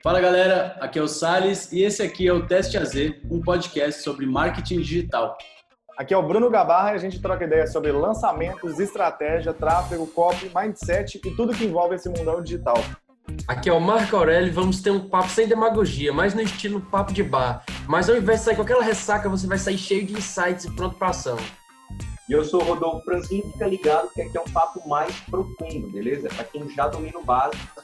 Fala galera, aqui é o Sales e esse aqui é o Teste AZ, um podcast sobre marketing digital. Aqui é o Bruno Gabarra e a gente troca ideias sobre lançamentos, estratégia, tráfego, copy, mindset e tudo que envolve esse mundão digital. Aqui é o Marco Aurélio e vamos ter um papo sem demagogia, mais no estilo papo de bar. Mas ao invés de sair com aquela ressaca, você vai sair cheio de insights e pronto para ação. E eu sou o Rodolfo Franzin, fica ligado que aqui é um papo mais profundo, beleza? Para quem já domina o básico,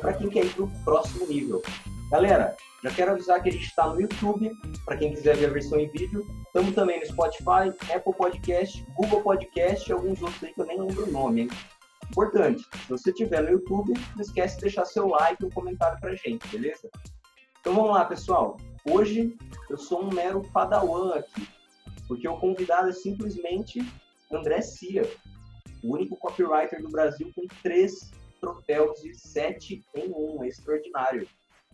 para quem quer ir para o próximo nível. Galera, já quero avisar que a gente está no YouTube, para quem quiser ver a versão em vídeo. Estamos também no Spotify, Apple Podcast, Google Podcast e alguns outros aí que eu nem lembro o nome, hein? Importante, se você estiver no YouTube, não esquece de deixar seu like e um comentário pra gente, beleza? Então vamos lá, pessoal. Hoje eu sou um mero padawan aqui, porque o convidado é simplesmente André Cia, o único copywriter do Brasil com três troféus e sete em um, é extraordinário.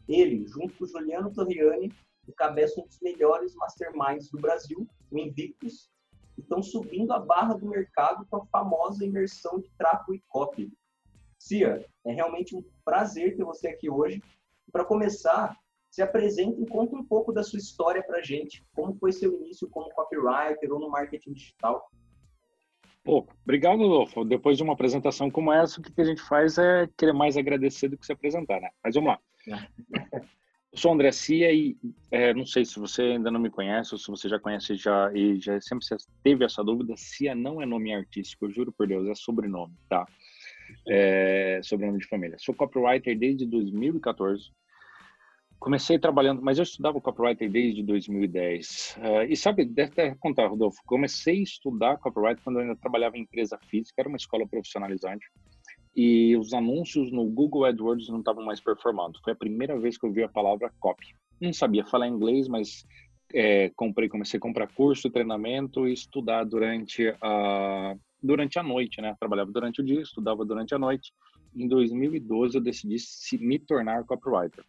Ele, junto com Juliano Torriani, encabeça um dos melhores masterminds do Brasil, o Invictus, estão subindo a barra do mercado com a famosa imersão de tráfego e copy. Cia, é realmente um prazer ter você aqui hoje. Para começar, se apresente e conte um pouco da sua história para a gente. Como foi seu início como copywriter ou no marketing digital? Pô, obrigado, Adolfo. Depois de uma apresentação como essa, o que a gente faz é querer mais agradecer do que se apresentar, né? Mas vamos lá. Eu sou André Cia e é, não sei se você ainda não me conhece ou se você já conhece já e já sempre teve essa dúvida. Cia não é nome artístico, eu juro por Deus, é sobrenome, tá? É, sobrenome de família. Sou copywriter desde 2014. Comecei trabalhando, mas eu estudava copywriter desde 2010. Uh, é, e sabe, deve até contar, Rodolfo, comecei a estudar copywriter quando eu ainda trabalhava em empresa física, era uma escola profissionalizante e os anúncios no Google AdWords não estavam mais performando. Foi a primeira vez que eu vi a palavra copy. Não sabia falar inglês, mas é, comprei, comecei a comprar curso, treinamento e estudar durante a durante a noite, né? Trabalhava durante o dia, estudava durante a noite. Em 2012 eu decidi se me tornar copywriter.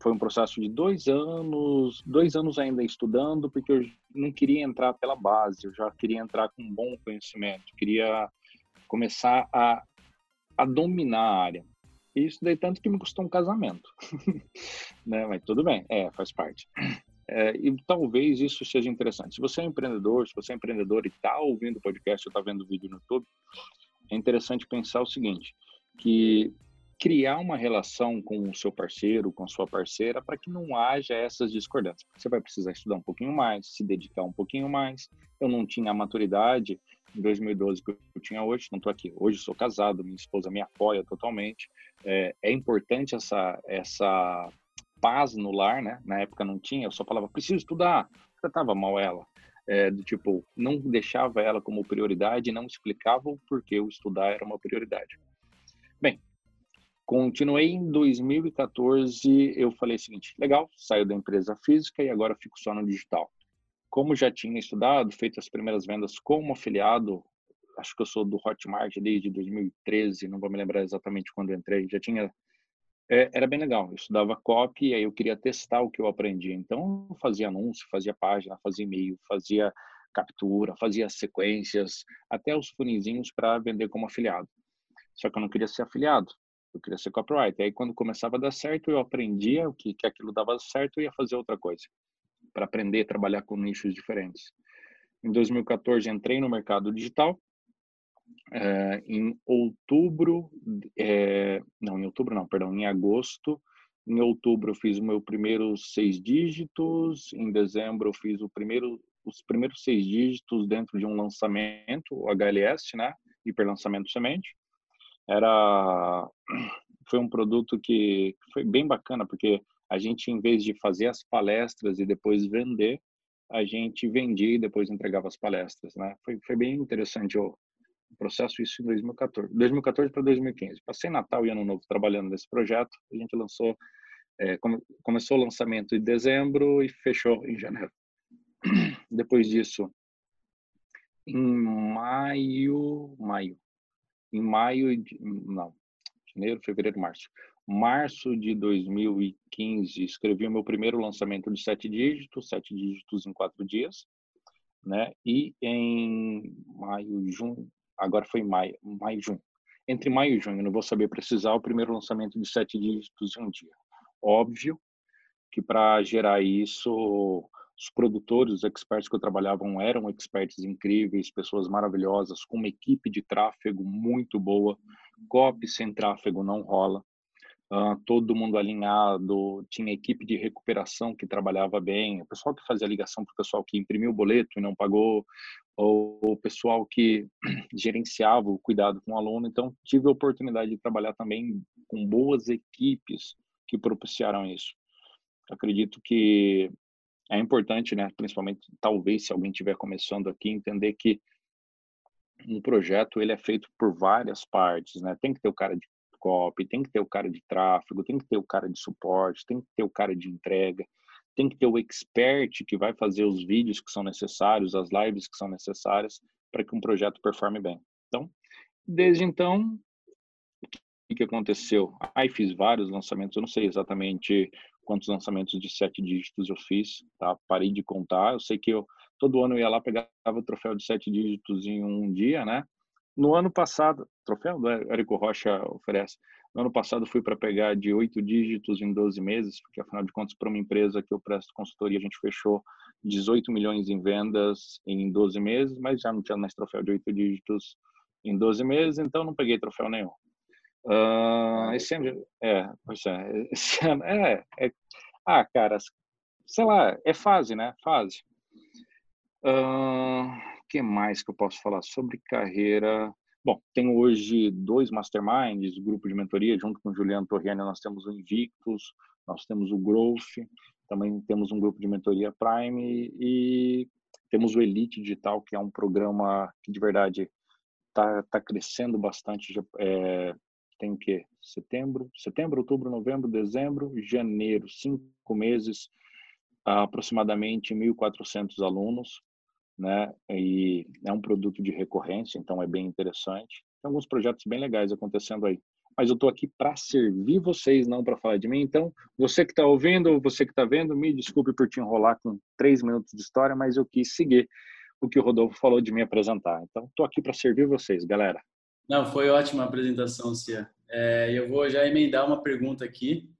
Foi um processo de dois anos, dois anos ainda estudando, porque eu não queria entrar pela base, eu já queria entrar com um bom conhecimento, queria começar a a dominar a área. Isso daí tanto que me custou um casamento, né? Mas tudo bem, é, faz parte. É, e talvez isso seja interessante. Se você é empreendedor, se você é empreendedor e está ouvindo o podcast está vendo o vídeo no YouTube, é interessante pensar o seguinte, que criar uma relação com o seu parceiro, com a sua parceira, para que não haja essas discordâncias. Você vai precisar estudar um pouquinho mais, se dedicar um pouquinho mais. Eu não tinha a maturidade em 2012 que eu tinha hoje, não estou aqui. Hoje sou casado, minha esposa me apoia totalmente. É, é, importante essa, essa paz no lar, né? Na época não tinha, eu só falava, preciso estudar. Tratava mal ela. É, do tipo, não deixava ela como prioridade, não explicava o porquê o estudar era uma prioridade. Bem, continuei em 2014, eu falei o seguinte, legal, saio da empresa física e agora fico só no digital como já tinha estudado, feito as primeiras vendas como afiliado, acho que eu sou do Hotmart desde 2013, não vou me lembrar exatamente quando entrei, já tinha é, era bem legal. Eu estudava copy, aí eu queria testar o que eu aprendi. Então, eu fazia anúncio, fazia página, fazia e-mail, fazia captura, fazia sequências, até os funizinhos para vender como afiliado. Só que eu não queria ser afiliado, eu queria ser copywriter. Aí, quando começava a dar certo, eu aprendia o que, que aquilo dava certo e ia fazer outra coisa para aprender a trabalhar com nichos diferentes. Em 2014 entrei no mercado digital. É, em outubro, é, não, em outubro não, perdão, em agosto. Em outubro eu fiz o meu primeiro seis dígitos. Em dezembro eu fiz o primeiro, os primeiros seis dígitos dentro de um lançamento, o HLS, né? Hiperlançamento semente. Era foi um produto que foi bem bacana porque a gente, em vez de fazer as palestras e depois vender, a gente vendia e depois entregava as palestras, né? Foi, foi bem interessante o, processo, isso em 2014. 2014 para 2015. Passei Natal e Ano Novo trabalhando nesse projeto. A gente lançou, é, come, começou o lançamento em dezembro e fechou em janeiro. Depois disso, em maio, maio, em maio, não, janeiro, fevereiro, março março de 2015, escrevi o meu primeiro lançamento de sete dígitos, sete dígitos em quatro dias, né? E em maio, junho, agora foi maio, maio, junho. Entre maio e junho, não vou saber precisar, o primeiro lançamento de sete dígitos em um dia. Óbvio que para gerar isso, os produtores, os experts que eu trabalhava eram experts incríveis, pessoas maravilhosas, com uma equipe de tráfego muito boa. Copy sem tráfego não rola. Uh, todo mundo alinhado, tinha equipe de recuperação que trabalhava bem, o pessoal que fazia ligação para o pessoal que imprimiu o boleto e não pagou, ou o pessoal que gerenciava o cuidado com o aluno. Então, tive a oportunidade de trabalhar também com boas equipes que propiciaram isso. Acredito que é importante, né, principalmente, talvez, se alguém estiver começando aqui, entender que um projeto ele é feito por várias partes, né? Tem que ter o cara de copy, tem que ter o cara de tráfego, tem que ter o cara de suporte, tem que ter o cara de entrega, tem que ter o expert que vai fazer os vídeos que são necessários, as lives que são necessárias para que um projeto performe bem. Então, desde então, o que aconteceu? Aí fiz vários lançamentos, eu não sei exatamente quantos lançamentos de sete dígitos eu fiz, tá? Parei de contar. Eu sei que eu todo ano eu ia lá pegava o troféu de sete dígitos em um dia, né? No ano passado, troféu do Érico Rocha oferece. No ano passado fui para pegar de oito dígitos em 12 meses, porque afinal de contas, para uma empresa que eu presto consultoria, a gente fechou 18 milhões em vendas em 12 meses, mas já não tinha mais troféu de oito dígitos em 12 meses, então não peguei troféu nenhum. Uh, esse ano, é, pois é, é, é, ah, cara, sei lá, é fase, né? Fase. Uh, que mais que eu posso falar sobre carreira? Bom, tenho hoje dois masterminds, grupo de mentoria, junto com o Juliano Torriani, nós temos o Invictus, nós temos o Growth, também temos um grupo de mentoria Prime e temos o Elite Digital, que é um programa que de verdade está tá crescendo bastante. É, tem o quê? Setembro, setembro, outubro, novembro, dezembro, janeiro, cinco meses, aproximadamente 1.400 alunos né? E é um produto de recorrência, então é bem interessante. Tem alguns projetos bem legais acontecendo aí. Mas eu estou aqui para servir vocês, não para falar de mim. Então, você que está ouvindo ou você que está vendo, me desculpe por te enrolar com três minutos de história, mas eu quis seguir o que o Rodolfo falou de me apresentar. Então, estou aqui para servir vocês, galera. Não, foi ótima a apresentação, Cia. É, eu vou já emendar uma pergunta aqui.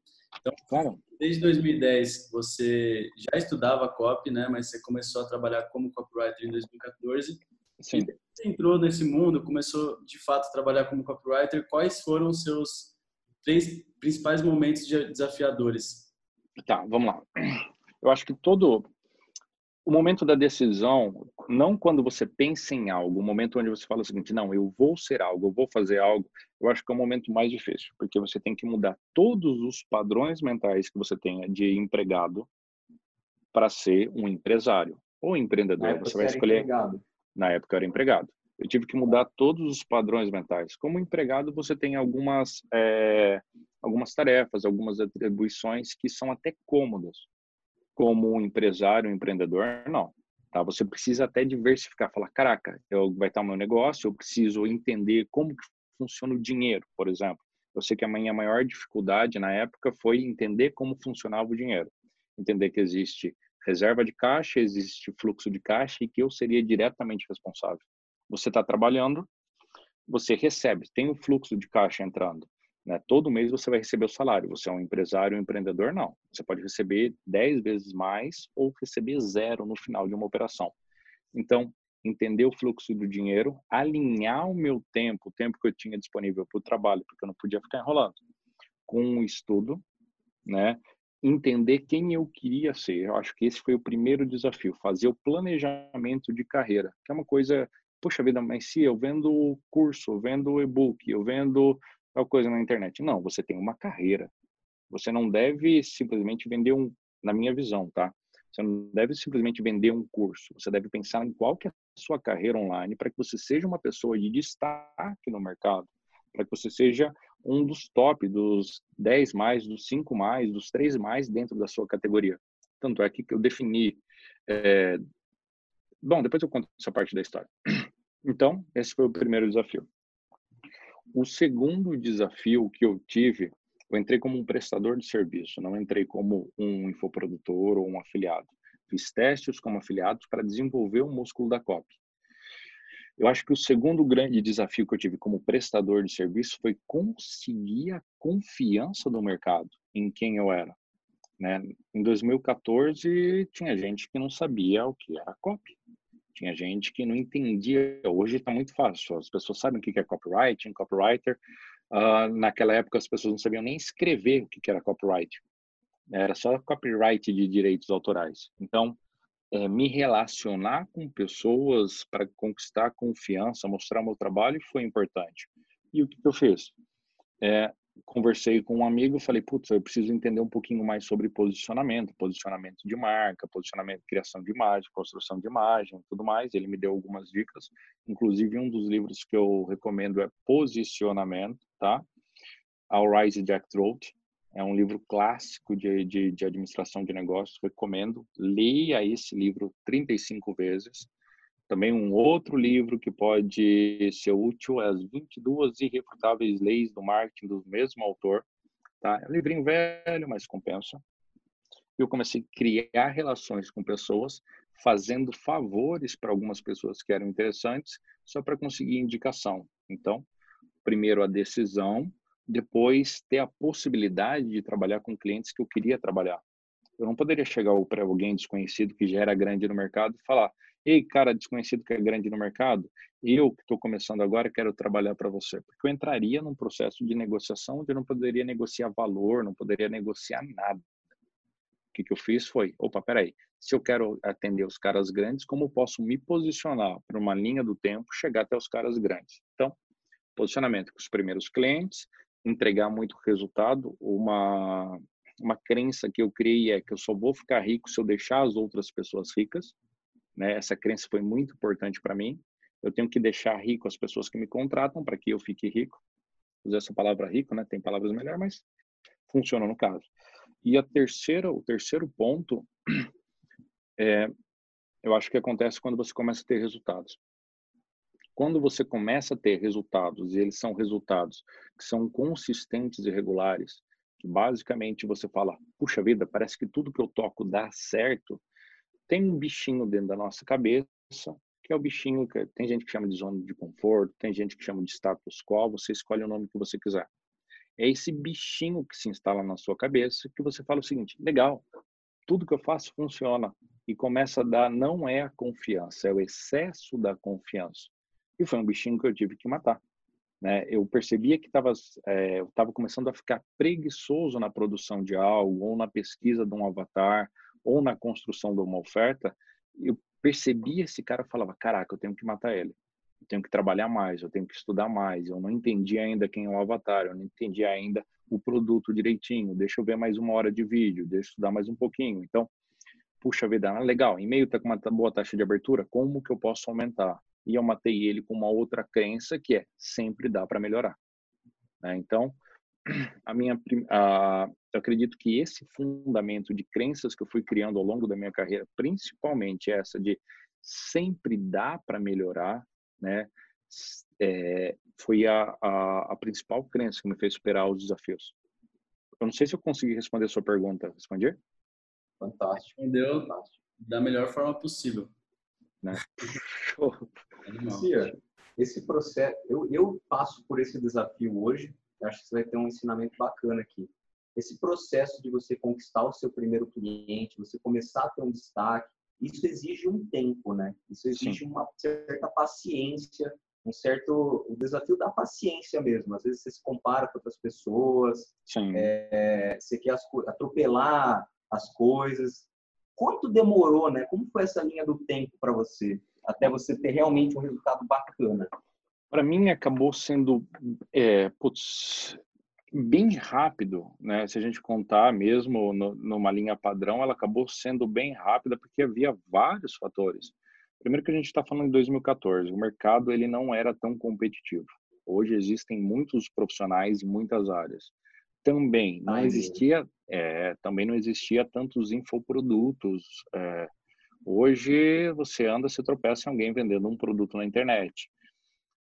Então, claro desde 2010 você já estudava copy, né? Mas você começou a trabalhar como copywriter em 2014. Sim. Você entrou nesse mundo, começou de fato a trabalhar como copywriter. Quais foram os seus três principais momentos desafiadores? Tá, vamos lá. Eu acho que todo o momento da decisão, não quando você pensa em algo, o momento onde você fala o seguinte, não, eu vou ser algo, eu vou fazer algo, eu acho que é o momento mais difícil, porque você tem que mudar todos os padrões mentais que você tenha de empregado para ser um empresário ou empreendedor. Você vai escolher. Empregado. Na época eu era empregado. Eu tive que mudar todos os padrões mentais. Como empregado, você tem algumas é, algumas tarefas, algumas atribuições que são até cômodas como um empresário, um empreendedor, não. Tá? Você precisa até diversificar, falar, caraca, eu vai estar o meu negócio, eu preciso entender como que funciona o dinheiro, por exemplo. Eu sei que a minha maior dificuldade na época foi entender como funcionava o dinheiro. Entender que existe reserva de caixa, existe fluxo de caixa e que eu seria diretamente responsável. Você está trabalhando, você recebe, tem o fluxo de caixa entrando. Né? Todo mês você vai receber o salário. Você é um empresário, um empreendedor? Não. Você pode receber 10 vezes mais ou receber zero no final de uma operação. Então, entender o fluxo do dinheiro, alinhar o meu tempo, o tempo que eu tinha disponível para o trabalho, porque eu não podia ficar enrolando, com o estudo, né? entender quem eu queria ser. Eu acho que esse foi o primeiro desafio, fazer o planejamento de carreira, que é uma coisa, puxa vida, mas se eu vendo curso, eu vendo e-book, eu vendo tal coisa na internet. Não, você tem uma carreira. Você não deve simplesmente vender um, na minha visão, tá? Você não deve simplesmente vender um curso. Você deve pensar em qual que é a sua carreira online para que você seja uma pessoa de destaque no mercado, para que você seja um dos top, dos 10 mais, dos 5 mais, dos 3 mais dentro da sua categoria. Tanto é que eu defini. É... Bom, depois eu conto essa parte da história. Então, esse foi o primeiro desafio. O segundo desafio que eu tive, eu entrei como um prestador de serviço, não entrei como um infoprodutor ou um afiliado. Fiz testes como afiliados para desenvolver o músculo da COP. Eu acho que o segundo grande desafio que eu tive como prestador de serviço foi conseguir a confiança do mercado em quem eu era. Né? Em 2014, tinha gente que não sabia o que era copy. Tinha gente que não entendia. Hoje está muito fácil. As pessoas sabem o que é copywriting, copywriter. Uh, naquela época, as pessoas não sabiam nem escrever o que era copyright. Era só copyright de direitos autorais. Então, é, me relacionar com pessoas para conquistar confiança, mostrar meu trabalho foi importante. E o que, que eu fiz? É, conversei com um amigo, falei, putz, eu preciso entender um pouquinho mais sobre posicionamento, posicionamento de marca, posicionamento, criação de imagem, construção de imagem, tudo mais. Ele me deu algumas dicas, inclusive um dos livros que eu recomendo é Posicionamento, tá? Ao Rise Jack Trout, é um livro clássico de, de, de administração de negócios, recomendo. Leia esse livro 35 vezes. Também um outro livro que pode ser útil é As 22 Irrefutáveis Leis do Marketing, do mesmo autor. Tá? É um livrinho velho, mas compensa. Eu comecei a criar relações com pessoas, fazendo favores para algumas pessoas que eram interessantes, só para conseguir indicação. Então, primeiro a decisão, depois ter a possibilidade de trabalhar com clientes que eu queria trabalhar. Eu não poderia chegar para alguém desconhecido que já era grande no mercado e falar: "Ei, cara desconhecido que é grande no mercado, eu que estou começando agora quero trabalhar para você", porque eu entraria num processo de negociação onde eu não poderia negociar valor, não poderia negociar nada. O que, que eu fiz foi: opa, peraí, se eu quero atender os caras grandes, como posso me posicionar para uma linha do tempo, chegar até os caras grandes? Então, posicionamento com os primeiros clientes, entregar muito resultado, uma uma crença que eu criei é que eu só vou ficar rico se eu deixar as outras pessoas ricas, né? Essa crença foi muito importante para mim. Eu tenho que deixar rico as pessoas que me contratam para que eu fique rico. Usar essa palavra rico, né? Tem palavras melhores, mas funciona no caso. E a terceira, o terceiro ponto é, eu acho que acontece quando você começa a ter resultados. Quando você começa a ter resultados, e eles são resultados que são consistentes e regulares, que basicamente você fala, puxa vida, parece que tudo que eu toco dá certo, tem um bichinho dentro da nossa cabeça, que é o bichinho que tem gente que chama de zona de conforto, tem gente que chama de status quo, você escolhe o nome que você quiser. É esse bichinho que se instala na sua cabeça que você fala o seguinte: legal, tudo que eu faço funciona. E começa a dar, não é a confiança, é o excesso da confiança. E foi um bichinho que eu tive que matar. Né? Eu percebia que tava, é, eu estava começando a ficar preguiçoso na produção de algo, ou na pesquisa de um avatar, ou na construção de uma oferta. Eu percebia esse cara falava: Caraca, eu tenho que matar ele. Eu tenho que trabalhar mais, eu tenho que estudar mais. Eu não entendi ainda quem é o avatar, eu não entendi ainda o produto direitinho. Deixa eu ver mais uma hora de vídeo, deixa eu estudar mais um pouquinho. Então, puxa vida, legal. E-mail está com uma boa taxa de abertura, como que eu posso aumentar? e eu matei ele com uma outra crença que é sempre dá para melhorar. Né? Então, a minha, a, eu acredito que esse fundamento de crenças que eu fui criando ao longo da minha carreira, principalmente essa de sempre dá para melhorar, né? É, foi a, a, a, principal crença que me fez superar os desafios. Eu não sei se eu consegui responder a sua pergunta. Respondi? Fantástico. Respondeu Fantástico. da melhor forma possível. Né? Cia, esse processo, eu, eu passo por esse desafio hoje, acho que você vai ter um ensinamento bacana aqui. Esse processo de você conquistar o seu primeiro cliente, você começar a ter um destaque, isso exige um tempo, né? Isso exige Sim. uma certa paciência, um certo o desafio da paciência mesmo. Às vezes você se compara com outras pessoas, é, você quer atropelar as coisas. Quanto demorou, né? Como foi essa linha do tempo para você? até você ter realmente um resultado bacana? Para mim, acabou sendo é, putz, bem rápido, né? Se a gente contar mesmo no, numa linha padrão, ela acabou sendo bem rápida porque havia vários fatores. Primeiro que a gente está falando de 2014, o mercado ele não era tão competitivo. Hoje existem muitos profissionais em muitas áreas. Também não existia, é, também não existia tantos infoprodutos, é, Hoje você anda, se tropeça em alguém vendendo um produto na internet.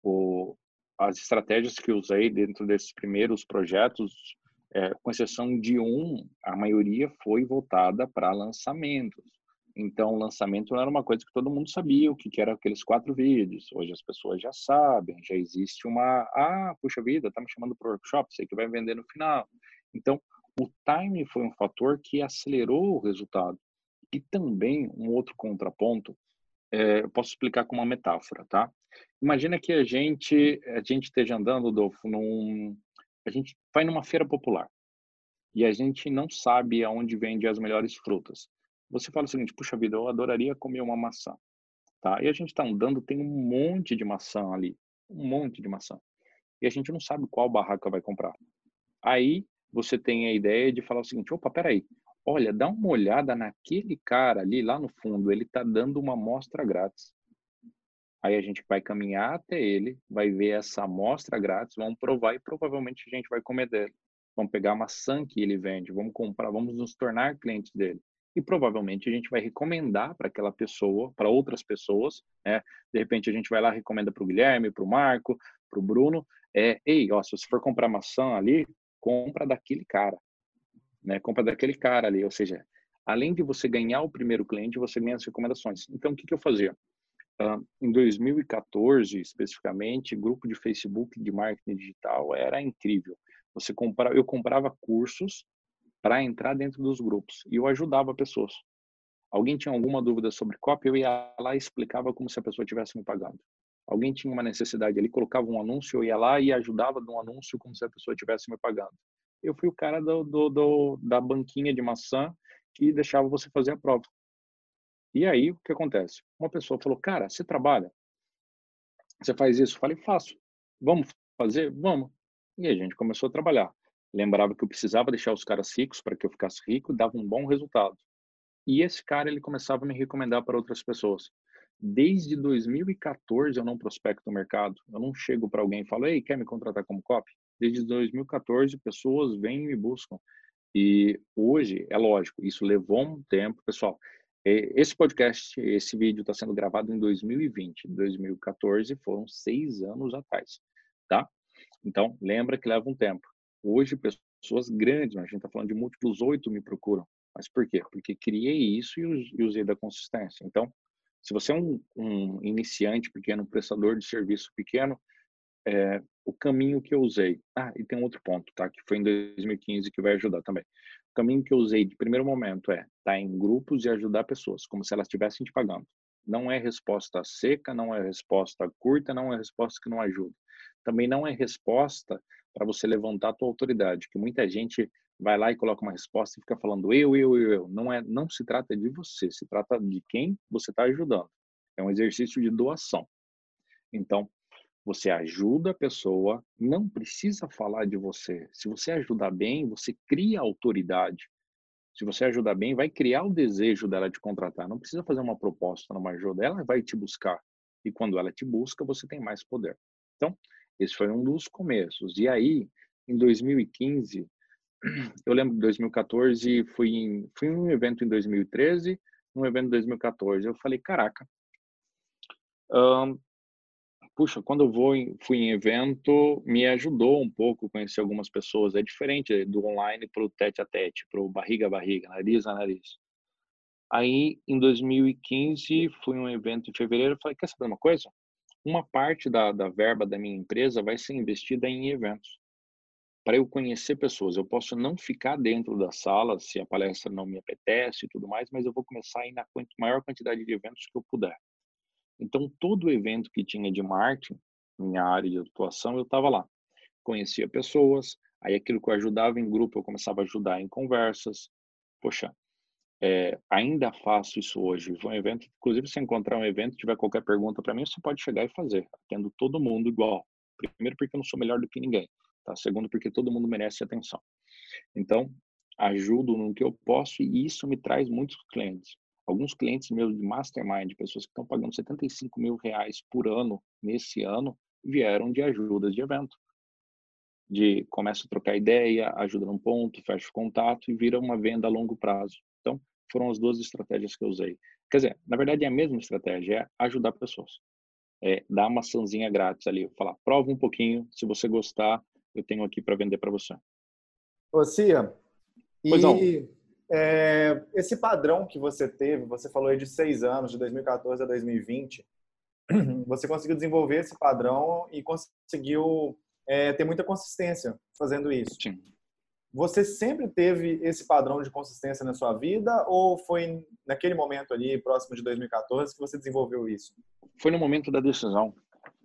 O, as estratégias que usei dentro desses primeiros projetos, é, com exceção de um, a maioria foi voltada para lançamentos. Então, lançamento não era uma coisa que todo mundo sabia o que, que eram aqueles quatro vídeos. Hoje as pessoas já sabem, já existe uma. Ah, puxa vida, tá me chamando para workshop, sei que vai vender no final. Então, o time foi um fator que acelerou o resultado. E também um outro contraponto, é, eu posso explicar com uma metáfora, tá? Imagina que a gente a gente esteja andando, Adolfo, num a gente vai numa feira popular e a gente não sabe aonde vende as melhores frutas. Você fala o seguinte: puxa vida, eu adoraria comer uma maçã, tá? E a gente está andando, tem um monte de maçã ali, um monte de maçã, e a gente não sabe qual barraca vai comprar. Aí você tem a ideia de falar o seguinte: opa, peraí, olha, dá uma olhada naquele cara ali lá no fundo, ele está dando uma amostra grátis. Aí a gente vai caminhar até ele, vai ver essa amostra grátis, vamos provar e provavelmente a gente vai comer dele. Vamos pegar a maçã que ele vende, vamos comprar, vamos nos tornar clientes dele. E provavelmente a gente vai recomendar para aquela pessoa, para outras pessoas, né? De repente a gente vai lá recomenda para o Guilherme, para o Marco, para o Bruno, é, ei, ó, se você for comprar maçã ali, compra daquele cara, né? Compra daquele cara ali, ou seja, além de você ganhar o primeiro cliente, você ganha as recomendações. Então, o que, que eu fazia? Uh, em 2014, especificamente, grupo de Facebook de marketing digital era incrível. Você compra, eu comprava cursos para entrar dentro dos grupos e eu ajudava pessoas. Alguém tinha alguma dúvida sobre copy, eu ia lá e explicava como se a pessoa estivesse me pagando. Alguém tinha uma necessidade ali, colocava um anúncio, eu ia lá e ajudava no anúncio como se a pessoa estivesse me pagando. Eu fui o cara do, do, do, da banquinha de maçã que deixava você fazer a prova. E aí, o que acontece? Uma pessoa falou, cara, você trabalha? Você faz isso? Eu falei, faço. Vamos fazer? Vamos. E a gente começou a trabalhar. Lembrava que eu precisava deixar os caras ricos para que eu ficasse rico, dava um bom resultado. E esse cara, ele começava a me recomendar para outras pessoas. Desde 2014 eu não prospecto o mercado. Eu não chego para alguém e falo, ei, quer me contratar como copy? Desde 2014 pessoas vêm e me buscam. E hoje, é lógico, isso levou um tempo. Pessoal, é, esse podcast, esse vídeo está sendo gravado em 2020. 2014 foram seis anos atrás, tá? Então, lembra que leva um tempo. Hoje, pessoas grandes, a gente está falando de múltiplos oito me procuram. Mas por quê? Porque criei isso e usei da consistência. Então, se você é um, um iniciante pequeno, um prestador de serviço pequeno, é, o caminho que eu usei. Ah, e tem outro ponto, tá? Que foi em 2015 que vai ajudar também. O caminho que eu usei de primeiro momento é estar tá em grupos e ajudar pessoas, como se elas estivessem te pagando. Não é resposta seca, não é resposta curta, não é resposta que não ajuda. Também não é resposta para você levantar a tua autoridade, que muita gente vai lá e coloca uma resposta e fica falando eu, eu, eu, eu. Não é, não se trata de você, se trata de quem você está ajudando. É um exercício de doação. Então, você ajuda a pessoa, não precisa falar de você. Se você ajudar bem, você cria autoridade. Se você ajudar bem, vai criar o desejo dela te contratar. Não precisa fazer uma proposta numa ajuda, ela vai te buscar. E quando ela te busca, você tem mais poder. Então, esse foi um dos começos. E aí, em 2015, eu lembro de 2014, fui em, fui em um evento em 2013, um evento em 2014. Eu falei, caraca, puxa, quando eu vou fui em evento, me ajudou um pouco conhecer algumas pessoas. É diferente do online para o tete a tete, para o barriga a barriga, nariz a nariz. Aí, em 2015, fui em um evento em fevereiro. Falei, quer saber uma coisa? uma parte da, da verba da minha empresa vai ser investida em eventos. Para eu conhecer pessoas, eu posso não ficar dentro da sala se a palestra não me apetece e tudo mais, mas eu vou começar a ir na maior quantidade de eventos que eu puder. Então, todo evento que tinha de marketing, minha área de atuação, eu estava lá. Conhecia pessoas, aí aquilo que eu ajudava em grupo, eu começava a ajudar em conversas. Poxa, é, ainda faço isso hoje. Um evento, inclusive, se encontrar um evento, tiver qualquer pergunta para mim, você pode chegar e fazer. Atendo todo mundo igual. Primeiro, porque eu não sou melhor do que ninguém. Tá? Segundo, porque todo mundo merece atenção. Então, ajudo no que eu posso e isso me traz muitos clientes. Alguns clientes meus de mastermind, pessoas que estão pagando 75 mil reais por ano nesse ano, vieram de ajudas de evento. De começa a trocar ideia, ajuda num ponto, fecha o contato e vira uma venda a longo prazo. Então, foram as duas estratégias que eu usei. Quer dizer, na verdade é a mesma estratégia, é ajudar pessoas. É dar uma maçãzinha grátis ali, falar, prova um pouquinho, se você gostar, eu tenho aqui para vender para você. Ô, Cia, e É, esse padrão que você teve, você falou aí de seis anos, de 2014 a 2020, você conseguiu desenvolver esse padrão e conseguiu é, ter muita consistência fazendo isso. Sim. Você sempre teve esse padrão de consistência na sua vida ou foi naquele momento ali, próximo de 2014, que você desenvolveu isso? Foi no momento da decisão.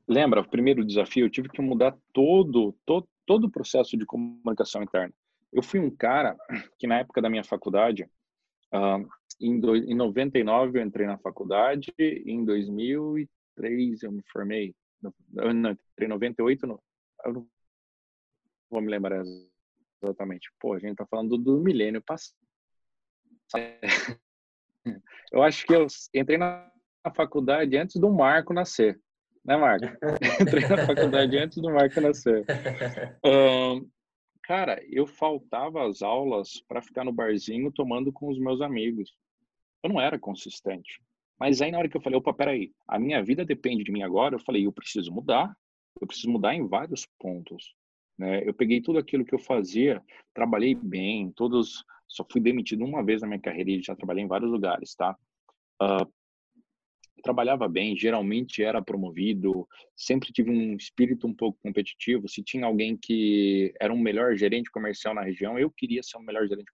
Lembra, o primeiro desafio, eu tive que mudar todo, todo, todo o processo de comunicação interna. Eu fui um cara que na época da minha faculdade, uh, em, do, em 99 eu entrei na faculdade, em 2003 eu me formei, eu não, entrei em 98, no, eu não vou me lembrar exatamente. Pô, a gente tá falando do milênio passado. Eu acho que eu entrei na faculdade antes do Marco nascer. Né, Marco? entrei na faculdade antes do Marco nascer. Um, cara, eu faltava às aulas para ficar no barzinho tomando com os meus amigos. Eu não era consistente. Mas aí na hora que eu falei, opa, peraí, a minha vida depende de mim agora, eu falei, eu preciso mudar. Eu preciso mudar em vários pontos. Né? Eu peguei tudo aquilo que eu fazia, trabalhei bem, todos, só fui demitido uma vez na minha carreira e já trabalhei em vários lugares, tá? Uh, trabalhava bem, geralmente era promovido, sempre tive um espírito um pouco competitivo. Se tinha alguém que era um melhor gerente comercial na região, eu queria ser um melhor gerente.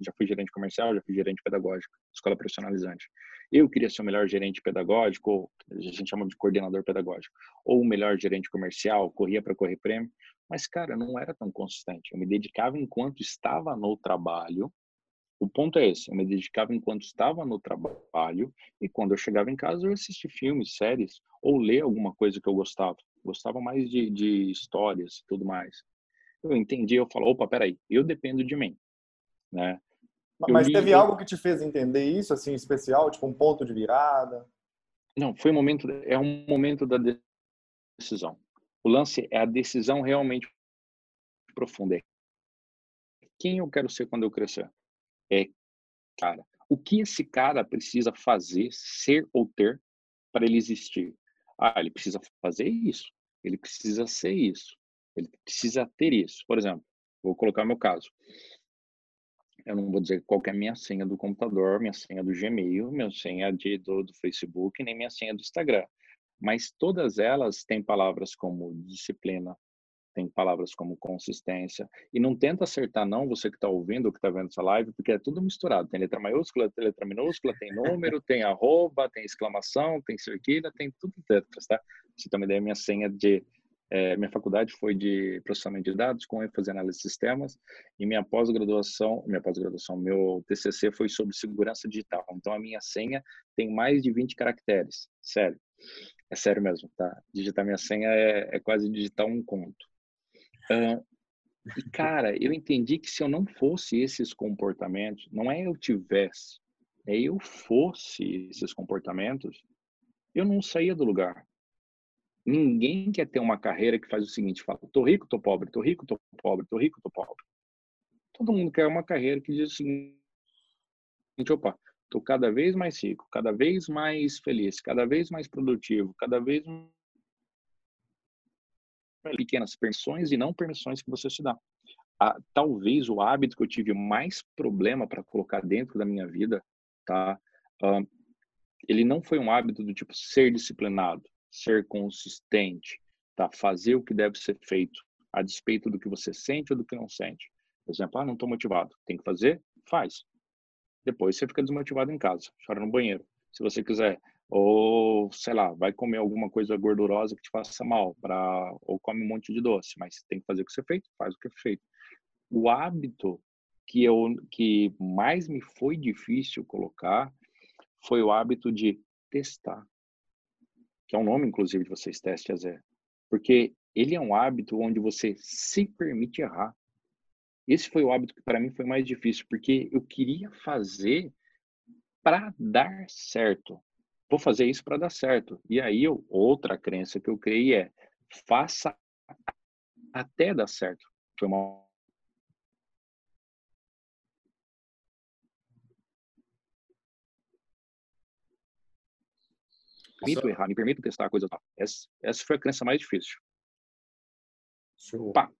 Já fui gerente comercial, já fui gerente pedagógico, escola profissionalizante. Eu queria ser o melhor gerente pedagógico, a gente chama de coordenador pedagógico, ou o melhor gerente comercial, corria para correr prêmio. Mas, cara, não era tão consistente. Eu me dedicava enquanto estava no trabalho. O ponto é esse: eu me dedicava enquanto estava no trabalho e quando eu chegava em casa eu assistia filmes, séries ou ler alguma coisa que eu gostava. Gostava mais de, de histórias e tudo mais. Eu entendi, eu falo, opa, peraí, eu dependo de mim, né? Mas li, teve algo que te fez entender isso, assim, especial, tipo um ponto de virada? Não, foi um momento, é um momento da decisão. O lance é a decisão realmente profunda. É quem eu quero ser quando eu crescer? É, cara, o que esse cara precisa fazer, ser ou ter para ele existir? Ah, ele precisa fazer isso. Ele precisa ser isso. Ele precisa ter isso. Por exemplo, vou colocar meu caso. Eu não vou dizer qual é a minha senha do computador, minha senha do Gmail, minha senha de, do, do Facebook, nem minha senha do Instagram mas todas elas têm palavras como disciplina, tem palavras como consistência. E não tenta acertar, não, você que está ouvindo, que está vendo essa live, porque é tudo misturado. Tem letra maiúscula, tem letra minúscula, tem número, tem arroba, tem exclamação, tem cerquilha, tem tudo letras, tá? Você uma ideia, minha senha de. É, minha faculdade foi de processamento de dados com ênfase em análise de sistemas e minha pós-graduação, minha pós-graduação, meu TCC foi sobre segurança digital. Então a minha senha tem mais de 20 caracteres, sério. É sério mesmo, tá? Digitar minha senha é, é quase digitar um conto. Uh, e, cara, eu entendi que se eu não fosse esses comportamentos, não é eu tivesse, é eu fosse esses comportamentos, eu não saía do lugar. Ninguém quer ter uma carreira que faz o seguinte, fala, tô rico, tô pobre, tô rico, tô pobre, tô rico, tô pobre. Todo mundo quer uma carreira que diz o seguinte, opa, Estou cada vez mais rico, cada vez mais feliz, cada vez mais produtivo, cada vez pequenas permissões e não permissões que você se dá. Ah, talvez o hábito que eu tive mais problema para colocar dentro da minha vida, tá? Ah, ele não foi um hábito do tipo ser disciplinado, ser consistente, tá? Fazer o que deve ser feito, a despeito do que você sente ou do que não sente. Por exemplo, ah, não estou motivado, tem que fazer, faz. Depois você fica desmotivado em casa, chora no banheiro. Se você quiser, ou sei lá, vai comer alguma coisa gordurosa que te faça mal, para ou come um monte de doce, mas tem que fazer o que você feito, faz o que é feito. O hábito que eu que mais me foi difícil colocar foi o hábito de testar, que é um nome inclusive de vocês teste a zero, porque ele é um hábito onde você se permite errar. Esse foi o hábito que para mim foi mais difícil, porque eu queria fazer para dar certo. Vou fazer isso para dar certo. E aí, eu, outra crença que eu criei é: faça até dar certo. Foi uma permito errar, me permito testar coisas. Essa, essa foi a crença mais difícil. Pá.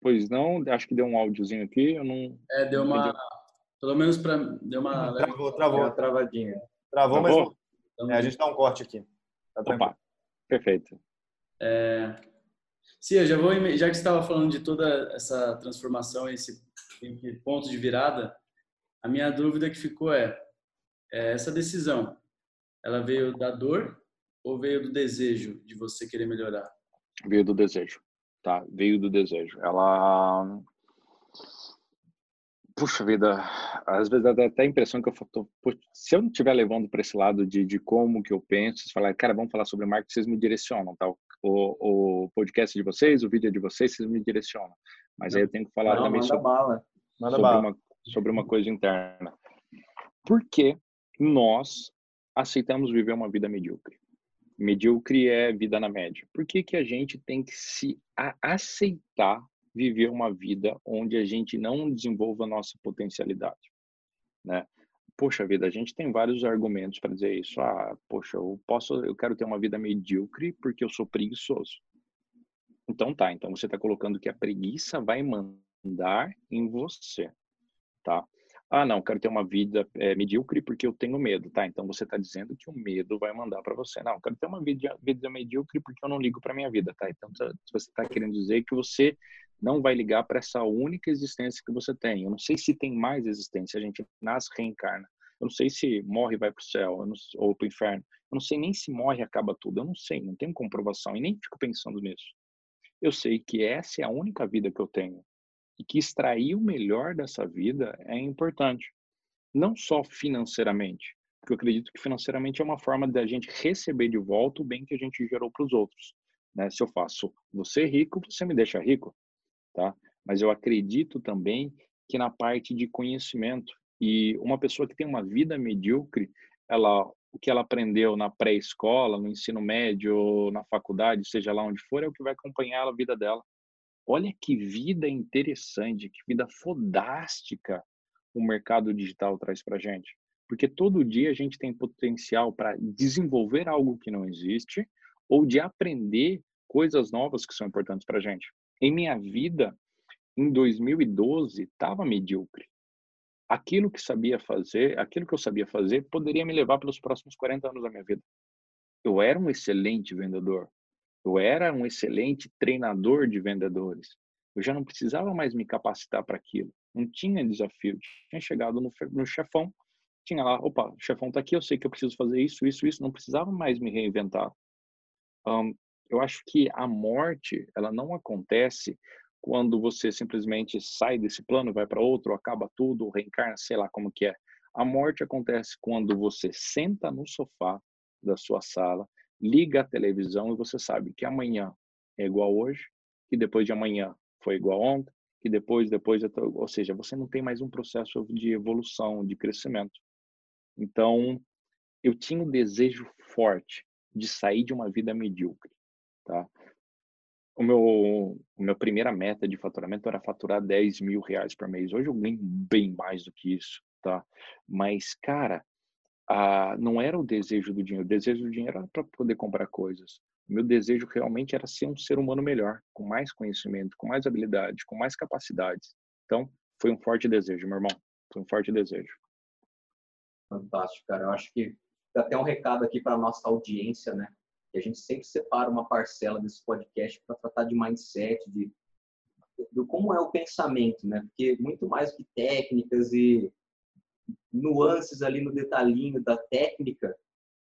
Pois não, acho que deu um áudiozinho aqui, eu não... É, deu uma, Pelo menos para deu uma travou, travou, uma travadinha. Travou, travou? mas é, a gente dá um corte aqui. Tá Opa, perfeito. É, Cia, já vou já que você estava falando de toda essa transformação, esse ponto de virada, a minha dúvida que ficou é, é essa decisão, ela veio da dor ou veio do desejo de você querer melhorar? Veio do desejo, tá? Veio do desejo. Ela puxa vida, às vezes dá até a impressão que eu tô, se eu não estiver levando para esse lado de, de como que eu penso, falar, cara, vamos falar sobre marketing, vocês me direcionam, tá? O, o podcast de vocês, o vídeo de vocês, vocês me direcionam. Mas não, aí eu tenho que falar não, também sobre, bala. sobre, Uma, sobre uma coisa interna. Por que nós aceitamos viver uma vida medíocre? Medíocre é vida na média. Por que, que a gente tem que se aceitar viver uma vida onde a gente não desenvolva a nossa potencialidade, né? Poxa vida, a gente tem vários argumentos para dizer isso. Ah, poxa, eu posso, eu quero ter uma vida medíocre porque eu sou preguiçoso. Então tá, então você está colocando que a preguiça vai mandar em você, tá? Ah, não, quero ter uma vida é, medíocre porque eu tenho medo, tá? Então você está dizendo que o medo vai mandar para você. Não, quero ter uma vida, vida medíocre porque eu não ligo para minha vida, tá? Então você está querendo dizer que você não vai ligar para essa única existência que você tem. Eu não sei se tem mais existência, a gente nasce, reencarna. Eu não sei se morre e vai para o céu não, ou para o inferno. Eu não sei nem se morre e acaba tudo. Eu não sei, não tenho comprovação e nem fico pensando nisso. Eu sei que essa é a única vida que eu tenho e que extrair o melhor dessa vida é importante. Não só financeiramente, porque eu acredito que financeiramente é uma forma da gente receber de volta o bem que a gente gerou para os outros. Né? Se eu faço você rico, você me deixa rico tá? Mas eu acredito também que na parte de conhecimento e uma pessoa que tem uma vida medíocre, ela o que ela aprendeu na pré-escola, no ensino médio, na faculdade, seja lá onde for, é o que vai acompanhar a vida dela. Olha que vida interessante, que vida fodástica o mercado digital traz para gente. Porque todo dia a gente tem potencial para desenvolver algo que não existe ou de aprender coisas novas que são importantes para gente em minha vida, em 2012, estava medíocre. Aquilo que sabia fazer, aquilo que eu sabia fazer, poderia me levar pelos próximos 40 anos da minha vida. Eu era um excelente vendedor. Eu era um excelente treinador de vendedores. Eu já não precisava mais me capacitar para aquilo. Não tinha desafio. Tinha chegado no, no chefão, tinha lá, opa, o chefão está aqui, eu sei que eu preciso fazer isso, isso, isso. Não precisava mais me reinventar. Um, eu acho que a morte, ela não acontece quando você simplesmente sai desse plano, vai para outro, acaba tudo, reencarna, sei lá como que é. A morte acontece quando você senta no sofá da sua sala, liga a televisão e você sabe que amanhã é igual hoje, que depois de amanhã foi igual ontem, que depois, depois, ou seja, você não tem mais um processo de evolução, de crescimento. Então, eu tinha um desejo forte de sair de uma vida medíocre tá? O meu, o meu primeira meta de faturamento era faturar 10 mil reais por mês. Hoje eu ganho bem mais do que isso, tá? Mas, cara, não era o desejo do dinheiro. O desejo do dinheiro era para poder comprar coisas. O meu desejo realmente era ser um ser humano melhor, com mais conhecimento, com mais habilidade, com mais capacidades. Então, foi um forte desejo, meu irmão. Foi um forte desejo. Fantástico, cara. Eu acho que até um recado aqui para nossa audiência, né? A gente sempre separa uma parcela desse podcast para tratar de mindset, de, de como é o pensamento, né? Porque muito mais que técnicas e nuances ali no detalhinho da técnica,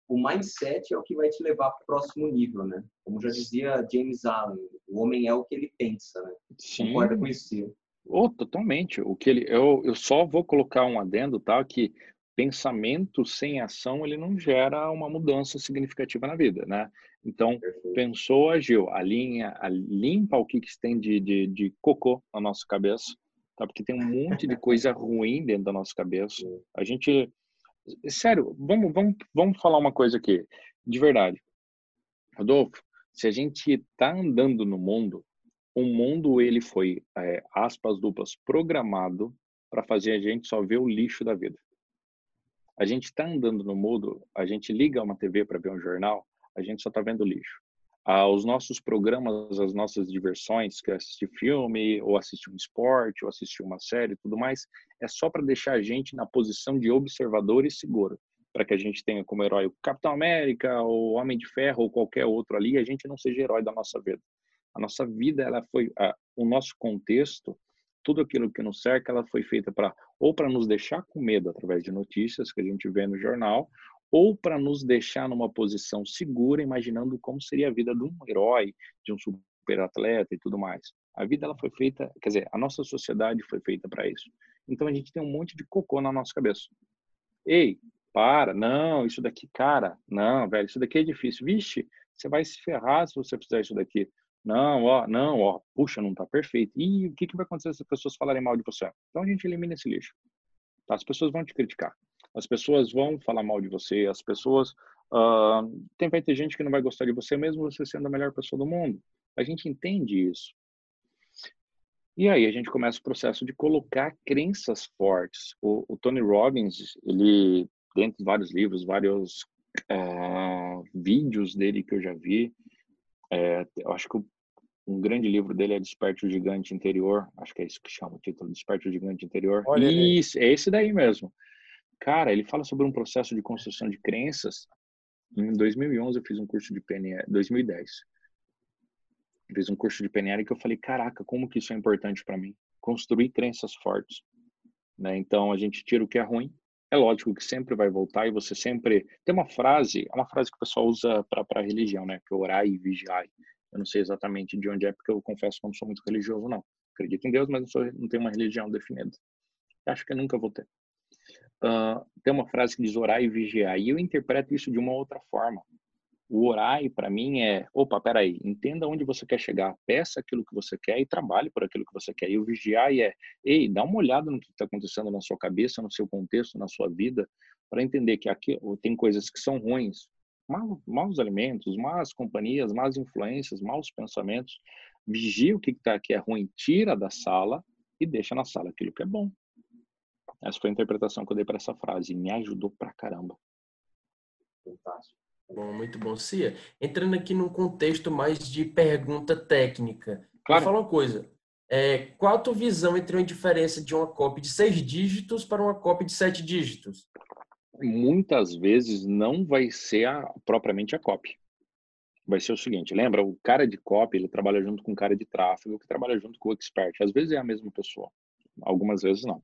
o mindset é o que vai te levar para o próximo nível, né? Como já dizia James Allen, o homem é o que ele pensa, né? Sim. Concorda com isso? Oh, totalmente. O que ele, eu, eu só vou colocar um adendo, tá? Que pensamento sem ação ele não gera uma mudança significativa na vida, né? Então, Perfeito. pensou, agiu, alinha, limpa o que, que tem de, de, de cocô na nossa cabeça, tá? Porque tem um monte de coisa ruim dentro da nossa cabeça. A gente, sério, vamos, vamos, vamos falar uma coisa aqui, de verdade. Rodolfo, se a gente está andando no mundo, o mundo ele foi, é, aspas duplas, programado para fazer a gente só ver o lixo da vida. A gente está andando no mundo, a gente liga uma TV para ver um jornal, a gente só está vendo lixo. Ah, os nossos programas, as nossas diversões, que é assistir filme, ou assistir um esporte, ou assistir uma série tudo mais, é só para deixar a gente na posição de observador e seguro. Para que a gente tenha como herói o Capitão América, o Homem de Ferro, ou qualquer outro ali, a gente não seja herói da nossa vida. A nossa vida, ela foi, o nosso contexto, tudo aquilo que nos cerca, ela foi feita para ou para nos deixar com medo através de notícias que a gente vê no jornal, ou para nos deixar numa posição segura, imaginando como seria a vida de um herói, de um superatleta e tudo mais. A vida ela foi feita, quer dizer, a nossa sociedade foi feita para isso. Então a gente tem um monte de cocô na nossa cabeça. Ei, para, não, isso daqui, cara, não, velho, isso daqui é difícil. Vixe, você vai se ferrar se você fizer isso daqui. Não, ó, não, ó, puxa, não tá perfeito. E o que, que vai acontecer se as pessoas falarem mal de você? Então a gente elimina esse lixo. Tá? As pessoas vão te criticar. As pessoas vão falar mal de você, as pessoas. Uh, tem, vai ter gente que não vai gostar de você, mesmo você sendo a melhor pessoa do mundo. A gente entende isso. E aí a gente começa o processo de colocar crenças fortes. O, o Tony Robbins, ele, dentro de vários livros, vários uh, vídeos dele que eu já vi, é, eu acho que um grande livro dele é Desperte o Gigante Interior. Acho que é isso que chama o título, Desperte o Gigante Interior. Olha isso, é esse daí mesmo. Cara, ele fala sobre um processo de construção de crenças. Em 2011 eu fiz um curso de PNL, 2010. Eu fiz um curso de PNL que eu falei, caraca, como que isso é importante para mim? Construir crenças fortes. Né? Então a gente tira o que é ruim. É lógico que sempre vai voltar e você sempre tem uma frase, é uma frase que o pessoal usa para religião, né? Que é orar e vigiar. Eu não sei exatamente de onde é, porque eu confesso que eu não sou muito religioso, não. Acredito em Deus, mas não, sou, não tenho uma religião definida. Acho que nunca vou ter uh, tem uma frase que diz orar e vigiar, e eu interpreto isso de uma outra forma. O orar, para mim, é: opa, peraí, entenda onde você quer chegar, peça aquilo que você quer e trabalhe por aquilo que você quer. E o vigiar é: ei, dá uma olhada no que está acontecendo na sua cabeça, no seu contexto, na sua vida, para entender que aqui tem coisas que são ruins, maus, alimentos, más companhias, más influências, maus pensamentos. Vigia o que está aqui é ruim, tira da sala e deixa na sala aquilo que é bom. Essa foi a interpretação que eu dei para essa frase. Me ajudou pra caramba. Fantástico. Bom, muito bom. Cia, entrando aqui num contexto mais de pergunta técnica. Claro. Vou falar uma coisa. É, qual a tua visão entre uma diferença de uma cópia de seis dígitos para uma cópia de sete dígitos? Muitas vezes não vai ser a, propriamente a cópia. Vai ser o seguinte, lembra, o cara de cópia, ele trabalha junto com o cara de tráfego, que trabalha junto com o expert. Às vezes é a mesma pessoa, algumas vezes não.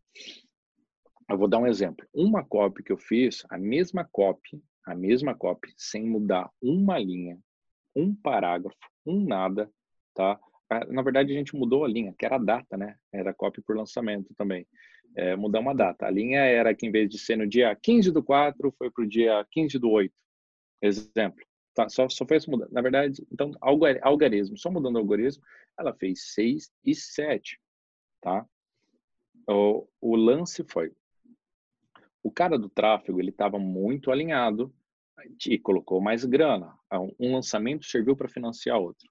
Eu vou dar um exemplo. Uma copy que eu fiz, a mesma copy, a mesma copy, sem mudar uma linha, um parágrafo, um nada, tá? Na verdade, a gente mudou a linha, que era a data, né? Era copy por lançamento também. É, mudar uma data. A linha era que, em vez de ser no dia 15 do 4, foi para o dia 15 do 8. Exemplo. Tá, só, só foi essa mudança. Na verdade, então, algarismo, só mudando o algarismo, ela fez 6 e 7, tá? O, o lance foi, o cara do tráfego, ele estava muito alinhado e colocou mais grana. Ah, um lançamento serviu para financiar outro.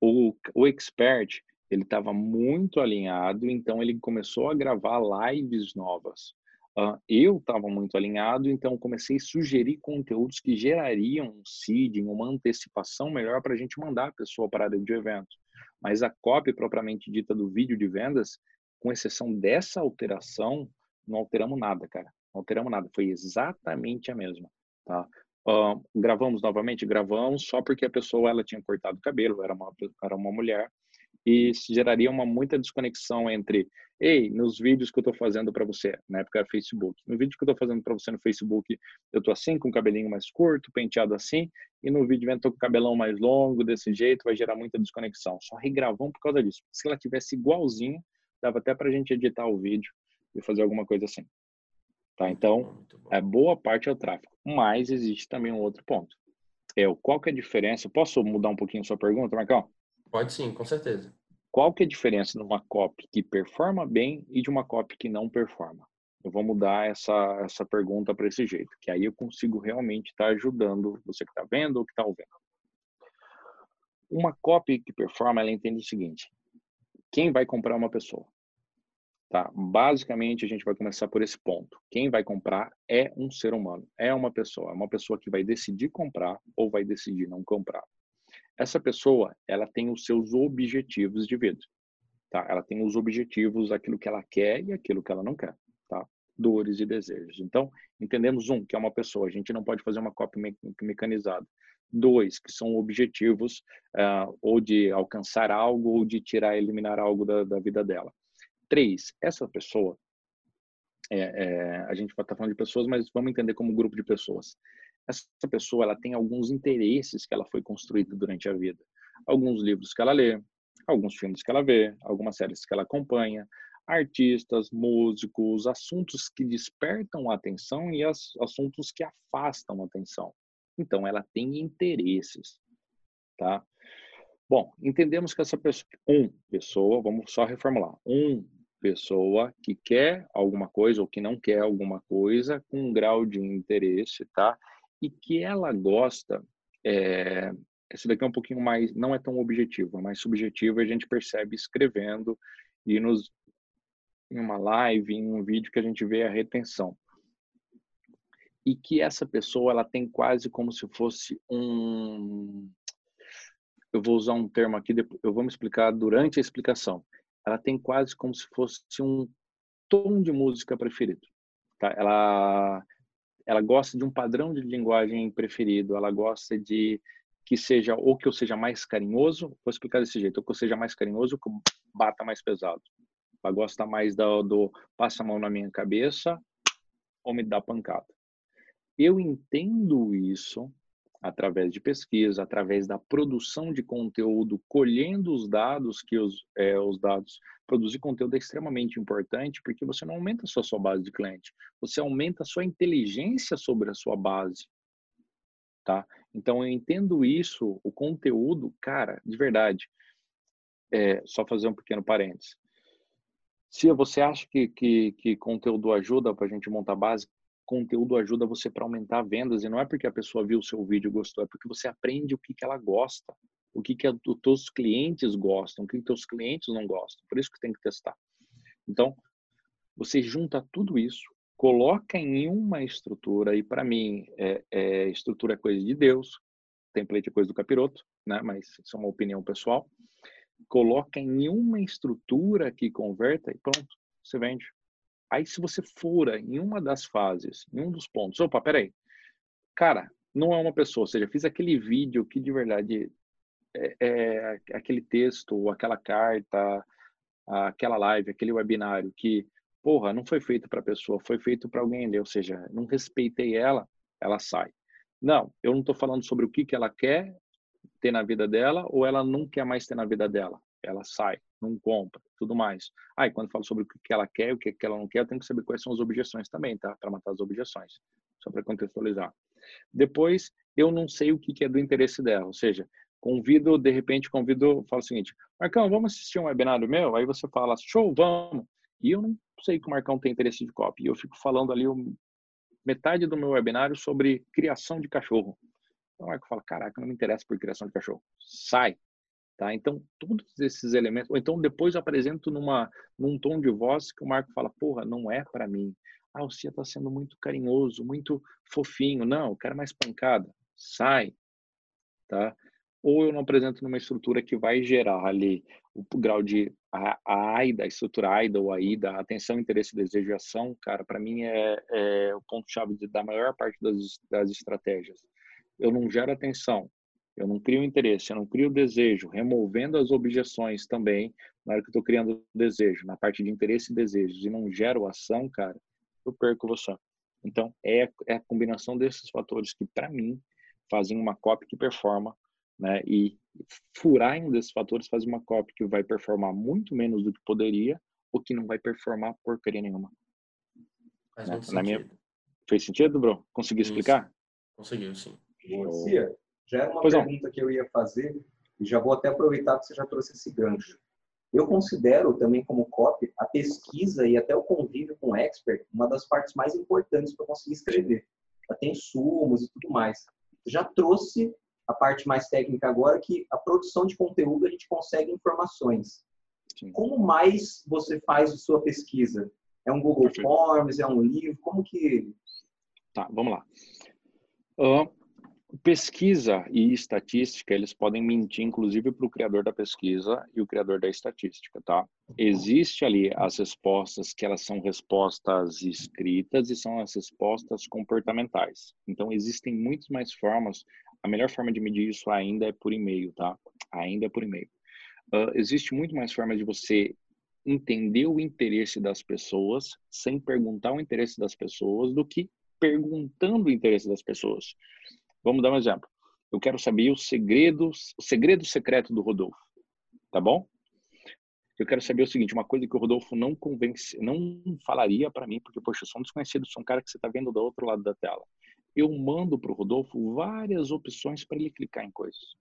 O, o expert, ele estava muito alinhado, então ele começou a gravar lives novas. Uh, eu estava muito alinhado, então comecei a sugerir conteúdos que gerariam um seeding, uma antecipação melhor para a gente mandar a pessoa para a área de evento. Mas a copy propriamente dita do vídeo de vendas, com exceção dessa alteração, não alteramos nada, cara. Não alteramos nada, foi exatamente a mesma, tá? Uh, gravamos novamente, gravamos só porque a pessoa ela tinha cortado o cabelo, era uma era uma mulher e geraria uma muita desconexão entre, ei, nos vídeos que eu estou fazendo para você, na época era Facebook, no vídeo que eu estou fazendo para você no Facebook, eu estou assim com o cabelinho mais curto, penteado assim, e no vídeo eu estou com o cabelão mais longo desse jeito, vai gerar muita desconexão. Só regravamos por causa disso. Se ela tivesse igualzinho, dava até para a gente editar o vídeo e fazer alguma coisa assim. Tá? Então, é boa parte é o tráfego. Mas existe também um outro ponto. É o qual que é a diferença? Posso mudar um pouquinho a sua pergunta, Marcão? Pode sim, com certeza. Qual que é a diferença de uma copy que performa bem e de uma copy que não performa? Eu vou mudar essa, essa pergunta para esse jeito, que aí eu consigo realmente estar tá ajudando você que está vendo ou que está ouvindo. Uma copy que performa, ela entende o seguinte: quem vai comprar uma pessoa? Tá? Basicamente, a gente vai começar por esse ponto. Quem vai comprar é um ser humano, é uma pessoa, é uma pessoa que vai decidir comprar ou vai decidir não comprar. Essa pessoa, ela tem os seus objetivos de vida, tá? Ela tem os objetivos, aquilo que ela quer e aquilo que ela não quer, tá? Dores e desejos. Então, entendemos um, que é uma pessoa, a gente não pode fazer uma cópia me mecanizada. Dois, que são objetivos uh, ou de alcançar algo ou de tirar, eliminar algo da, da vida dela. Três, essa pessoa, é, é, a gente está falando de pessoas, mas vamos entender como grupo de pessoas. Essa pessoa ela tem alguns interesses que ela foi construída durante a vida. Alguns livros que ela lê, alguns filmes que ela vê, algumas séries que ela acompanha, artistas, músicos, assuntos que despertam a atenção e as, assuntos que afastam a atenção. Então, ela tem interesses, tá? Bom, entendemos que essa pessoa, um, pessoa, vamos só reformular, um, pessoa que quer alguma coisa ou que não quer alguma coisa com um grau de interesse, tá? E que ela gosta, é, esse daqui é um pouquinho mais, não é tão objetivo, é mais subjetivo, a gente percebe escrevendo e nos em uma live, em um vídeo que a gente vê a retenção e que essa pessoa ela tem quase como se fosse um eu vou usar um termo aqui eu vou me explicar durante a explicação ela tem quase como se fosse um tom de música preferido tá? Ela ela gosta de um padrão de linguagem preferido ela gosta de que seja ou que eu seja mais carinhoso vou explicar desse jeito ou que eu seja mais carinhoso ou que eu bata mais pesado. Ela gosta mais do, do passa a mão na minha cabeça ou me dá pancada. Eu entendo isso através de pesquisa, através da produção de conteúdo, colhendo os dados que os, é, os dados produzir conteúdo é extremamente importante porque você não aumenta só a sua base de cliente, você aumenta a sua inteligência sobre a sua base, tá? Então eu entendo isso, o conteúdo, cara, de verdade. É, só fazer um pequeno parênteses. Se você acha que, que, que conteúdo ajuda para a gente montar base, conteúdo ajuda você para aumentar vendas e não é porque a pessoa viu o seu vídeo e gostou, é porque você aprende o que, que ela gosta, o que, que os teus clientes gostam, o que, que teus clientes não gostam. Por isso que tem que testar. Então, você junta tudo isso, coloca em uma estrutura, e para mim, é, é, estrutura é coisa de Deus, template é coisa do capiroto, né? mas isso é uma opinião pessoal. Coloca em uma estrutura que converta e pronto, você vende. Aí, se você fura em uma das fases, em um dos pontos, opa, peraí, cara, não é uma pessoa, ou seja, fiz aquele vídeo que de verdade é, é aquele texto, aquela carta, aquela live, aquele webinário que, porra, não foi feito para a pessoa, foi feito para alguém ler, ou seja, não respeitei ela, ela sai. Não, eu não estou falando sobre o que, que ela quer ter na vida dela ou ela não quer mais ter na vida dela ela sai, não compra, tudo mais. Aí, ah, quando falo sobre o que ela quer, o que ela não quer, eu tenho que saber quais são as objeções também, tá? Para matar as objeções, só para contextualizar. Depois, eu não sei o que é do interesse dela, ou seja, convido, de repente, convido, falo o seguinte, Marcão, vamos assistir um webinário meu? Aí você fala, show, vamos. E eu não sei que o Marcão tem interesse de copy. Eu fico falando ali metade do meu webinário sobre criação de cachorro. Então, o Marco fala, caraca, não me interessa por criação de cachorro. Sai, Tá? Então, todos esses elementos, ou então depois eu apresento numa, num tom de voz que o Marco fala, porra, não é para mim. Ah, o Cia está sendo muito carinhoso, muito fofinho. Não, eu quero mais pancada. Sai. Tá? Ou eu não apresento numa estrutura que vai gerar ali o grau de a, a AIDA, a estrutura AIDA ou AIDA, atenção, interesse, desejo e ação, cara, para mim é, é o ponto-chave da maior parte das, das estratégias. Eu não gero atenção, eu não crio interesse, eu não crio desejo, removendo as objeções também, na hora que eu estou criando desejo, na parte de interesse e desejos, e não gero ação, cara, eu perco você. Então, é, é a combinação desses fatores que, para mim, fazem uma copy que performa, né? E furar em um desses fatores faz uma copy que vai performar muito menos do que poderia, ou que não vai performar porcaria nenhuma. Faz né? muito Na minha... Fez sentido, bro? Consegui explicar? Conseguiu, sim. Cia, já era uma pois pergunta que eu ia fazer e já vou até aproveitar que você já trouxe esse gancho. Eu considero também como copy a pesquisa e até o convívio com o expert uma das partes mais importantes para conseguir escrever. Já tem sumos e tudo mais. Já trouxe a parte mais técnica agora que a produção de conteúdo a gente consegue informações. Sim. Como mais você faz a sua pesquisa? É um Google Perfeito. Forms? É um livro? Como que... Tá, vamos lá. Uh, pesquisa e estatística, eles podem mentir, inclusive, para o criador da pesquisa e o criador da estatística, tá? Existe ali as respostas que elas são respostas escritas e são as respostas comportamentais. Então, existem muitas mais formas. A melhor forma de medir isso ainda é por e-mail, tá? Ainda é por e-mail. Uh, existe muito mais formas de você entender o interesse das pessoas sem perguntar o interesse das pessoas do que perguntando o interesse das pessoas. Vamos dar um exemplo. Eu quero saber os segredos, o segredo secreto do Rodolfo, tá bom? Eu quero saber o seguinte, uma coisa que o Rodolfo não convence, não falaria para mim, porque poxa, eu sou um desconhecido, sou um cara que você está vendo do outro lado da tela. Eu mando para o Rodolfo várias opções para ele clicar em coisas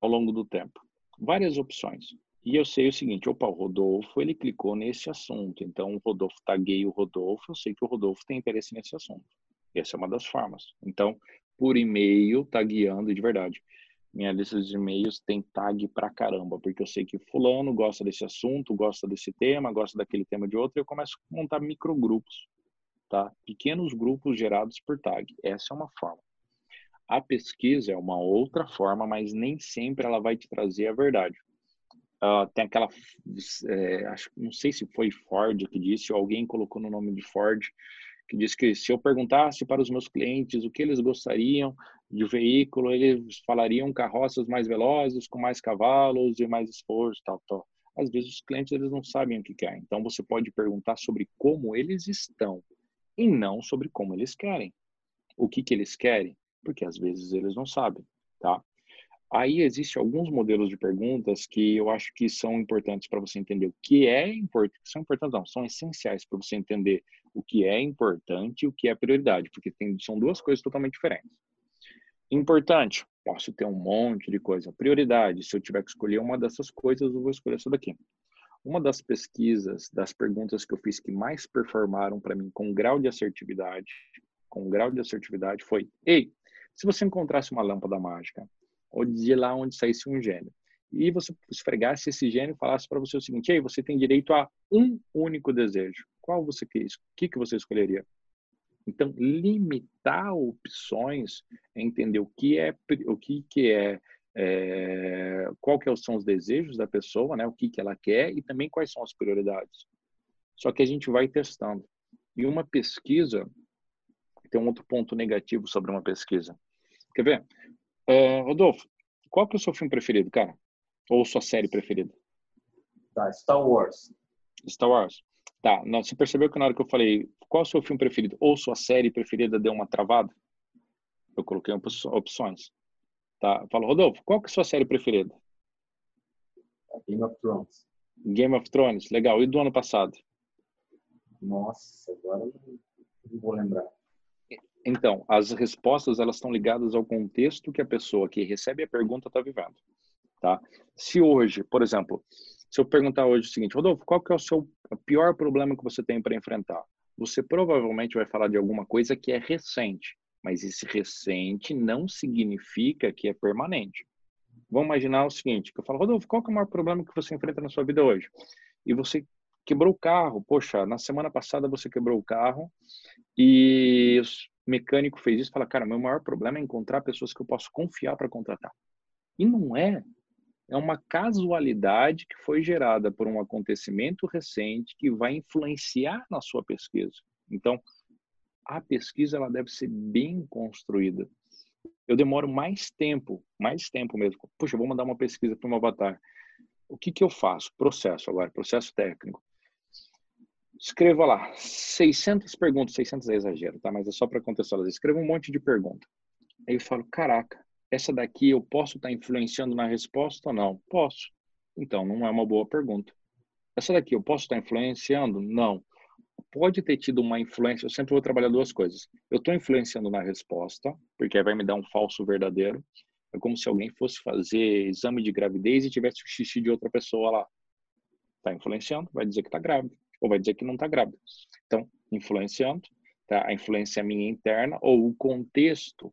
ao longo do tempo, várias opções. E eu sei o seguinte, opa, o Rodolfo, ele clicou nesse assunto, então o Rodolfo taguei o Rodolfo, eu sei que o Rodolfo tem interesse nesse assunto. Essa é uma das formas. Então, por e-mail, tagueando de verdade. Minha lista de e-mails tem tag pra caramba, porque eu sei que fulano gosta desse assunto, gosta desse tema, gosta daquele tema de outro, e eu começo a montar microgrupos, tá? Pequenos grupos gerados por tag. Essa é uma forma. A pesquisa é uma outra forma, mas nem sempre ela vai te trazer a verdade. Uh, tem aquela, é, acho, não sei se foi Ford que disse, ou alguém colocou no nome de Ford, que diz que se eu perguntasse para os meus clientes o que eles gostariam de veículo, eles falariam carroças mais velozes, com mais cavalos e mais esforço, tal, tal. Às vezes os clientes eles não sabem o que querem. Então você pode perguntar sobre como eles estão e não sobre como eles querem. O que que eles querem? Porque às vezes eles não sabem, tá? Aí existem alguns modelos de perguntas que eu acho que são importantes para você entender o que é importante, são importantes não, são essenciais para você entender o que é importante e o que é prioridade, porque tem, são duas coisas totalmente diferentes. Importante, posso ter um monte de coisa. Prioridade, se eu tiver que escolher uma dessas coisas, eu vou escolher essa daqui. Uma das pesquisas, das perguntas que eu fiz que mais performaram para mim com grau de assertividade, com grau de assertividade foi: ei, se você encontrasse uma lâmpada mágica, ou de lá onde saísse um gênio, e você esfregasse esse gênio e falasse para você o seguinte: ei, você tem direito a um único desejo qual você quis? O que, que você escolheria? Então, limitar opções é entender o que é, o que, que é, é qual que são os desejos da pessoa, né? O que, que ela quer e também quais são as prioridades. Só que a gente vai testando. E uma pesquisa tem um outro ponto negativo sobre uma pesquisa. Quer ver? Uh, Rodolfo, qual que é o seu filme preferido, cara? Ou sua série preferida? Tá, Star Wars. Star Wars. Tá, você percebeu que na hora que eu falei qual é o seu filme preferido ou sua série preferida deu uma travada? Eu coloquei opções. Tá, falo, Rodolfo, qual que é a sua série preferida? Game of Thrones. Game of Thrones, legal. E do ano passado? Nossa, agora não vou lembrar. Então, as respostas elas estão ligadas ao contexto que a pessoa que recebe a pergunta está vivendo, tá? Se hoje, por exemplo, se eu perguntar hoje o seguinte, Rodolfo, qual que é o seu pior problema que você tem para enfrentar? Você provavelmente vai falar de alguma coisa que é recente, mas esse recente não significa que é permanente. Vamos imaginar o seguinte, que eu falo, Rodolfo, qual que é o maior problema que você enfrenta na sua vida hoje? E você quebrou o carro, poxa, na semana passada você quebrou o carro e mecânico fez isso, fala, cara, meu maior problema é encontrar pessoas que eu posso confiar para contratar. E não é, é uma casualidade que foi gerada por um acontecimento recente que vai influenciar na sua pesquisa. Então, a pesquisa ela deve ser bem construída. Eu demoro mais tempo, mais tempo mesmo. Puxa, eu vou mandar uma pesquisa para um avatar. O que, que eu faço? Processo agora, processo técnico. Escreva lá 600 perguntas, 600 é exagero, tá? Mas é só para contextualizar. Escreva um monte de perguntas. Aí eu falo, caraca, essa daqui eu posso estar tá influenciando na resposta ou não? Posso. Então, não é uma boa pergunta. Essa daqui eu posso estar tá influenciando? Não. Pode ter tido uma influência, eu sempre vou trabalhar duas coisas. Eu estou influenciando na resposta, porque vai me dar um falso verdadeiro. É como se alguém fosse fazer exame de gravidez e tivesse o xixi de outra pessoa lá. Está influenciando, vai dizer que está grávida, ou vai dizer que não está grávida. Então, influenciando, tá? a influência é minha interna, ou o contexto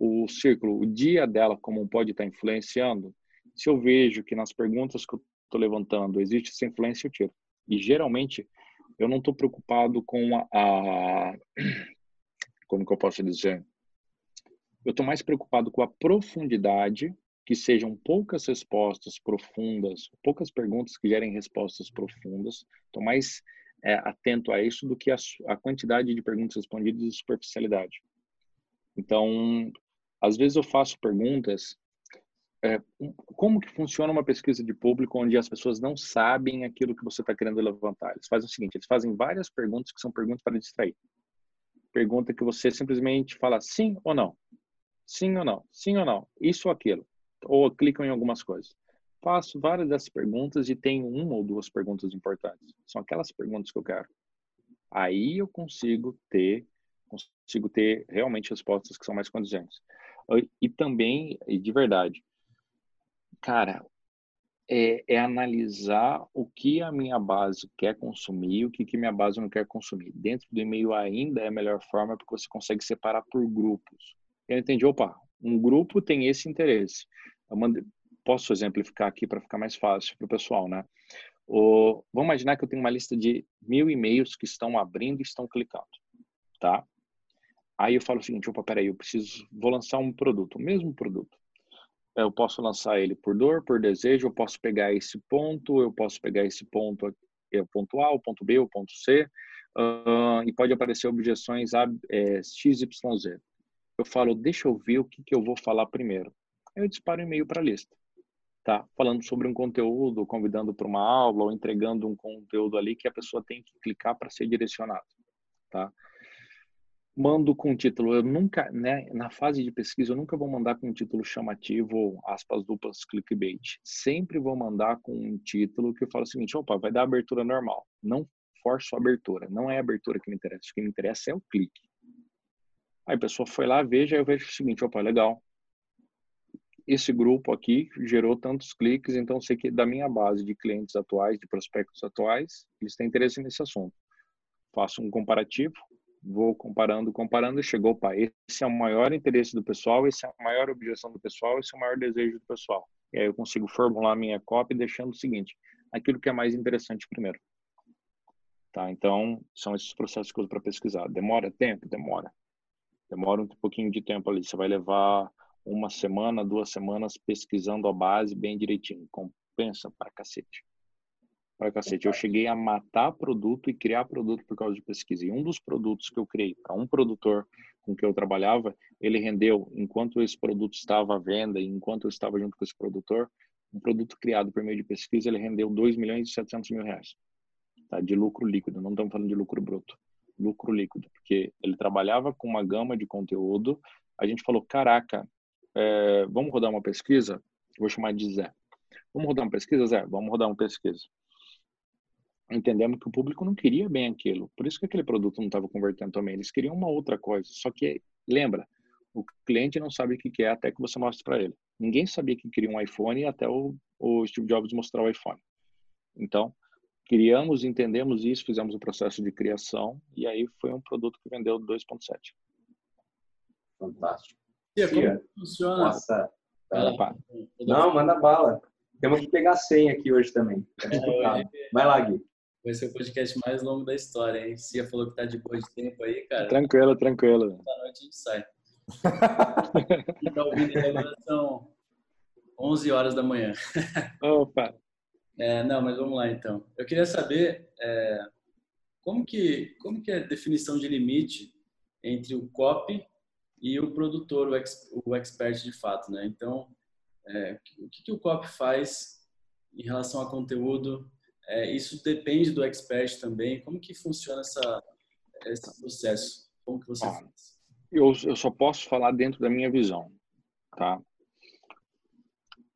o círculo, o dia dela, como pode estar influenciando, se eu vejo que nas perguntas que eu estou levantando existe essa influência, eu tiro. E geralmente eu não estou preocupado com a, a, como que eu posso dizer Eu estou mais preocupado com a profundidade, que sejam poucas respostas profundas, poucas perguntas que gerem respostas profundas. Estou mais é, atento a isso do que a, a quantidade de perguntas respondidas e superficialidade. Então, às vezes eu faço perguntas é, como que funciona uma pesquisa de público onde as pessoas não sabem aquilo que você está querendo levantar? Eles fazem o seguinte, eles fazem várias perguntas que são perguntas para distrair. Pergunta que você simplesmente fala sim ou não. Sim ou não. Sim ou não. Isso ou aquilo. Ou clicam em algumas coisas. Faço várias dessas perguntas e tenho uma ou duas perguntas importantes. São aquelas perguntas que eu quero. Aí eu consigo ter consigo ter realmente respostas que são mais condizentes. E também, de verdade, cara, é, é, analisar o que a minha base quer consumir e o que, que minha base não quer consumir. Dentro do e-mail ainda é a melhor forma porque você consegue separar por grupos. Eu entendi, opa, um grupo tem esse interesse. Posso exemplificar aqui para ficar mais fácil para o pessoal, né? O, vamos imaginar que eu tenho uma lista de mil e-mails que estão abrindo e estão clicando, tá? Aí eu falo o seguinte, opa, peraí, eu preciso, vou lançar um produto, o mesmo produto. Eu posso lançar ele por dor, por desejo, eu posso pegar esse ponto, eu posso pegar esse ponto, é o ponto A, o ponto B, o ponto C, uh, e pode aparecer objeções a é, XYZ. Eu falo, deixa eu ver o que, que eu vou falar primeiro. Eu disparo um e-mail para a lista, tá? Falando sobre um conteúdo, convidando para uma aula ou entregando um conteúdo ali que a pessoa tem que clicar para ser direcionado, tá? mando com título. Eu nunca, né, na fase de pesquisa, eu nunca vou mandar com um título chamativo ou aspas duplas clickbait. Sempre vou mandar com um título que eu falo o seguinte: opa, vai dar abertura normal. Não forço a abertura. Não é a abertura que me interessa. O que me interessa é o clique. Aí a pessoa foi lá, veja, eu vejo o seguinte: opa, legal. Esse grupo aqui gerou tantos cliques, então sei que da minha base de clientes atuais, de prospectos atuais, eles têm interesse nesse assunto. Faço um comparativo, vou comparando, comparando, chegou, pá, esse é o maior interesse do pessoal, esse é a maior objeção do pessoal, esse é o maior desejo do pessoal. E aí eu consigo formular minha copy deixando o seguinte, aquilo que é mais interessante primeiro. Tá? Então, são esses processos que eu uso para pesquisar. Demora tempo? Demora. Demora um pouquinho de tempo ali. Você vai levar uma semana, duas semanas pesquisando a base bem direitinho. Compensa para cacete para cacete. Eu cheguei a matar produto e criar produto por causa de pesquisa. E um dos produtos que eu criei para um produtor com que eu trabalhava, ele rendeu, enquanto esse produto estava à venda enquanto eu estava junto com esse produtor, um produto criado por meio de pesquisa, ele rendeu 2 milhões e 700 mil reais. Tá? De lucro líquido, não estamos falando de lucro bruto. Lucro líquido, porque ele trabalhava com uma gama de conteúdo. A gente falou, caraca, é, vamos rodar uma pesquisa? Vou chamar de Zé. Vamos rodar uma pesquisa, Zé? Vamos rodar uma pesquisa entendemos que o público não queria bem aquilo. Por isso que aquele produto não estava convertendo também. Eles queriam uma outra coisa. Só que, lembra, o cliente não sabe o que é até que você mostre para ele. Ninguém sabia que queria um iPhone até o, o Steve Jobs mostrar o iPhone. Então, criamos, entendemos isso, fizemos o processo de criação e aí foi um produto que vendeu 2.7. Fantástico. Como funciona? Nossa. Não, manda bala. Temos que pegar 100 aqui hoje também. É, Vai lá, Gui. Vai ser o podcast mais longo da história, hein? Cia falou que tá de boa de tempo aí, cara. Tranquilo, tranquilo. Da noite a gente sai. Quem tá ouvindo agora são 11 horas da manhã. Opa! É, não, mas vamos lá então. Eu queria saber é, como, que, como que é a definição de limite entre o copy e o produtor, o, ex, o expert de fato, né? Então, é, o que, que o copy faz em relação a conteúdo? É, isso depende do expert também. Como que funciona essa, esse processo? Como que você ah, faz? Eu, eu só posso falar dentro da minha visão, tá?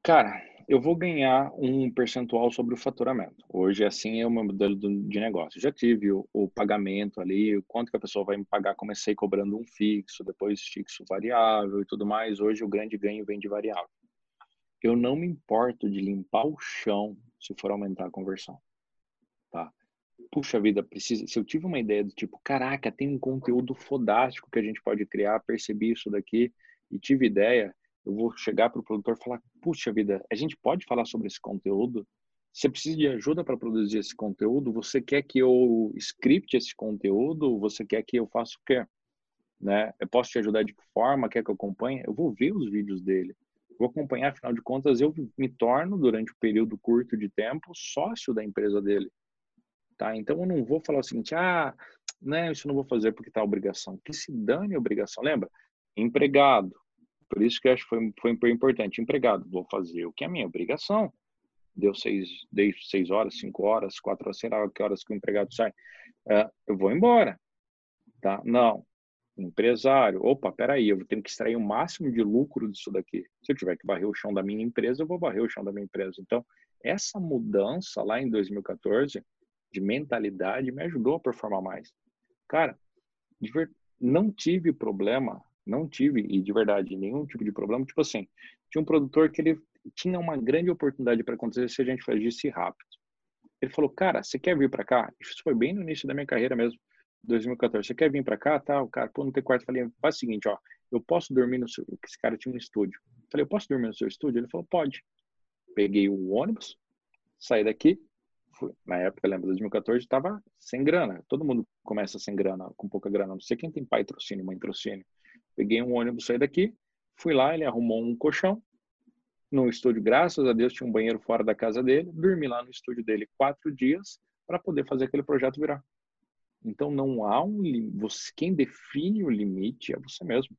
Cara, eu vou ganhar um percentual sobre o faturamento. Hoje, assim, é o meu modelo de negócio. Já tive o, o, pagamento ali, quanto que a pessoa vai me pagar. Comecei cobrando um fixo, depois fixo variável e tudo mais. Hoje, o grande ganho vem de variável. Eu não me importo de limpar o chão se for aumentar a conversão tá? Puxa vida, precisa. Se eu tive uma ideia do tipo, caraca, tem um conteúdo fodástico que a gente pode criar, percebi isso daqui e tive ideia, eu vou chegar para o produtor e falar, puxa vida, a gente pode falar sobre esse conteúdo? Você precisa de ajuda para produzir esse conteúdo? Você quer que eu script esse conteúdo? Você quer que eu faça o quê? né? Eu posso te ajudar de que forma? Quer que eu acompanhe? Eu vou ver os vídeos dele. Vou acompanhar, afinal de contas, eu me torno, durante um período curto de tempo, sócio da empresa dele. Tá? Então, eu não vou falar o seguinte, ah, né, isso não vou fazer porque tá obrigação. Que se dane a obrigação. Lembra? Empregado. Por isso que acho que foi, foi importante. Empregado, vou fazer o que é minha obrigação. Deu seis, dei seis horas, cinco horas, quatro horas, sei lá que horas que o empregado sai. Uh, eu vou embora. Tá? Não. Empresário. Opa, peraí, eu tenho que extrair o máximo de lucro disso daqui. Se eu tiver que varrer o chão da minha empresa, eu vou varrer o chão da minha empresa. Então, essa mudança lá em 2014 de mentalidade me ajudou a performar mais. Cara, não tive problema, não tive, e de verdade, nenhum tipo de problema. Tipo assim, tinha um produtor que ele tinha uma grande oportunidade para acontecer se a gente fizesse rápido. Ele falou, cara, você quer vir para cá? Isso foi bem no início da minha carreira mesmo, 2014. Você quer vir para cá? Tá, o cara, pô, não tem quarto. Falei, faz o seguinte, ó, eu posso dormir no seu... Esse cara tinha um estúdio. Falei, eu posso dormir no seu estúdio? Ele falou, pode. Peguei o ônibus, saí daqui, na época, lembra, 2014, estava sem grana. Todo mundo começa sem grana, com pouca grana. Não sei quem tem pai trocínio, mãe trocínio. Peguei um ônibus, saí daqui, fui lá, ele arrumou um colchão no estúdio. Graças a Deus tinha um banheiro fora da casa dele. Dormi lá no estúdio dele quatro dias para poder fazer aquele projeto virar. Então não há um você quem define o limite é você mesmo,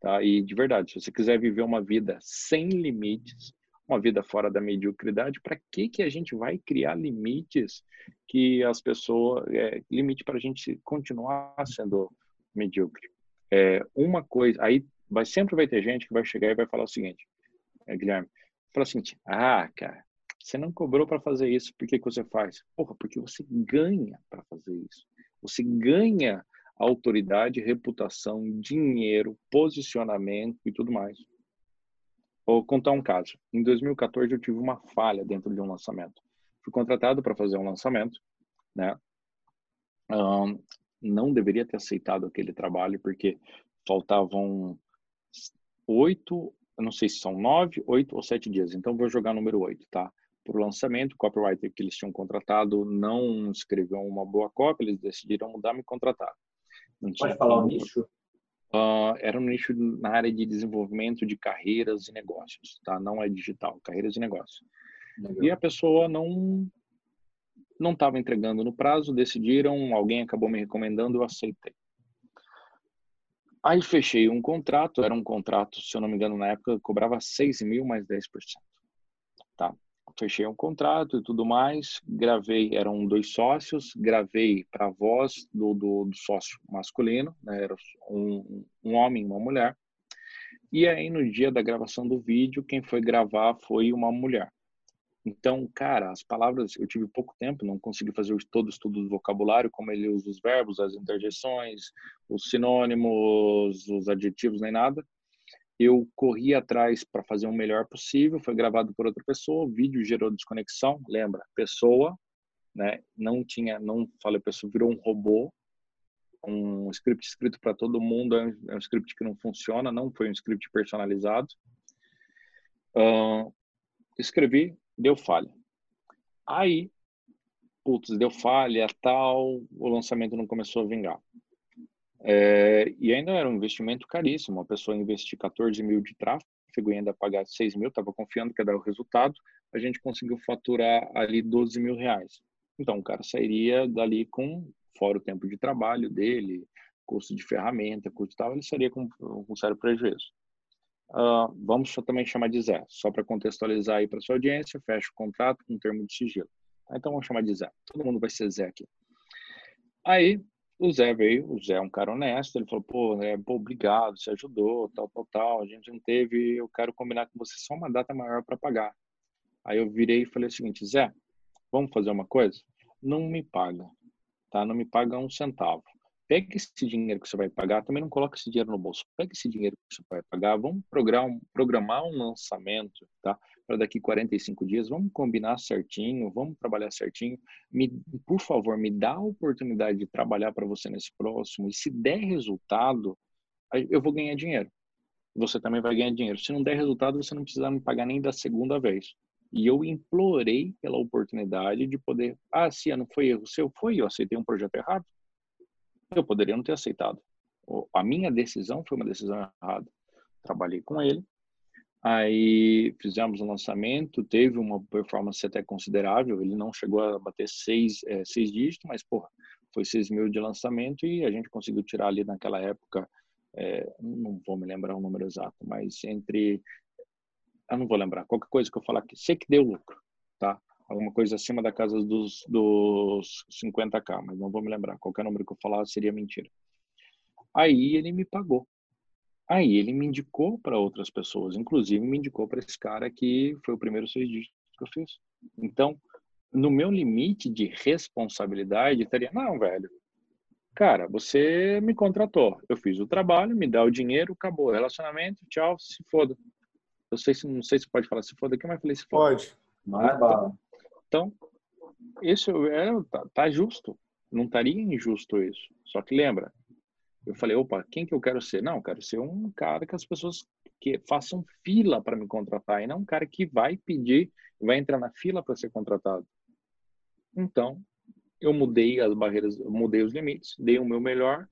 tá? E de verdade, se você quiser viver uma vida sem limites, uma vida fora da mediocridade, para que que a gente vai criar limites que as pessoas é, limite para a gente continuar sendo medíocre? É, uma coisa, aí vai sempre vai ter gente que vai chegar e vai falar o seguinte, é, Guilherme, fala o seguinte, ah, cara, você não cobrou para fazer isso, por que, que você faz? Porra, porque você ganha para fazer isso. Você ganha autoridade, reputação, dinheiro, posicionamento e tudo mais. Vou contar um caso. Em 2014 eu tive uma falha dentro de um lançamento. Fui contratado para fazer um lançamento, né? Um, não deveria ter aceitado aquele trabalho porque faltavam oito, não sei se são nove, oito ou sete dias. Então vou jogar número oito, tá? Para o lançamento, o copywriter que eles tinham contratado não escreveu uma boa cópia, eles decidiram mudar me contratar. Pode falar o nicho? Uh, era um nicho na área de desenvolvimento de carreiras e negócios, tá? Não é digital, carreiras e negócios. Legal. E a pessoa não não estava entregando no prazo, decidiram, alguém acabou me recomendando, eu aceitei. Aí fechei um contrato, era um contrato, se eu não me engano, na época, cobrava 6 mil mais 10%. Tá? fechei um contrato e tudo mais, gravei, eram dois sócios, gravei para a voz do, do, do, sócio masculino, né, era um, um homem e uma mulher, e aí no dia da gravação do vídeo, quem foi gravar foi uma mulher. Então, cara, as palavras, eu tive pouco tempo, não consegui fazer todo o estudo do vocabulário, como ele usa os verbos, as interjeições, os sinônimos, os adjetivos, nem nada eu corri atrás para fazer o melhor possível, foi gravado por outra pessoa, o vídeo gerou desconexão, lembra? Pessoa, né? Não tinha, não falei pessoa, virou um robô, um script escrito para todo mundo, é um, script que não funciona, não foi um script personalizado. Uh, escrevi, deu falha. Aí, putz, deu falha, tal, o lançamento não começou a vingar. É, e ainda era um investimento caríssimo. A pessoa investir 14 mil de tráfego e ainda pagar 6 mil, estava confiando que ia dar o resultado. A gente conseguiu faturar ali 12 mil reais. Então, o cara sairia dali com, fora o tempo de trabalho dele, custo de ferramenta, custo tal, ele sairia com, com sério prejuízo. Uh, vamos também chamar de Zé, só para contextualizar aí para sua audiência, fecha o contrato com um termo de sigilo. Então, vamos chamar de Zé. Todo mundo vai ser Zé aqui. Aí, o Zé veio, o Zé é um cara honesto, ele falou, pô, né, pô, obrigado, você ajudou, tal, tal, tal, a gente não teve, eu quero combinar com você só uma data maior para pagar. Aí eu virei e falei o seguinte, Zé, vamos fazer uma coisa? Não me paga, tá? Não me paga um centavo. Pega esse dinheiro que você vai pagar, também não coloca esse dinheiro no bolso. Pega esse dinheiro que você vai pagar, vamos programar, um lançamento, tá? para daqui 45 dias, vamos combinar certinho, vamos trabalhar certinho. Me, por favor, me dá a oportunidade de trabalhar para você nesse próximo e se der resultado, eu vou ganhar dinheiro. Você também vai ganhar dinheiro. Se não der resultado, você não precisa me pagar nem da segunda vez. E eu implorei pela oportunidade de poder, ah, Cia, não foi erro seu, foi, eu aceitei um projeto errado. Eu poderia não ter aceitado. a minha decisão foi uma decisão errada. Trabalhei com ele, aí fizemos o um lançamento, teve uma performance até considerável, ele não chegou a bater seis, é, seis dígitos, mas, porra, foi seis mil de lançamento e a gente conseguiu tirar ali naquela época, é, não vou me lembrar o número exato, mas entre, eu não vou lembrar, qualquer coisa que eu falar aqui, sei que deu lucro? Alguma coisa acima da casa dos, dos 50k, mas não vou me lembrar, qualquer número que eu falar seria mentira. Aí ele me pagou. Aí ele me indicou para outras pessoas, inclusive me indicou para esse cara que foi o primeiro seis dígitos que eu fiz. Então, no meu limite de responsabilidade, estaria, não, velho, cara, você me contratou, eu fiz o trabalho, me dá o dinheiro, acabou, relacionamento, tchau, se foda. Eu sei se não sei se pode falar se foda aqui, mas falei se foda. Pode. Mas, então, isso é, tá, tá justo. Não estaria injusto isso. Só que lembra, eu falei, opa, quem que eu quero ser? Não, eu quero ser um cara que as pessoas que façam fila para me contratar e não um cara que vai pedir, vai entrar na fila para ser contratado. Então, eu mudei as barreiras, mudei os limites, dei o meu melhor,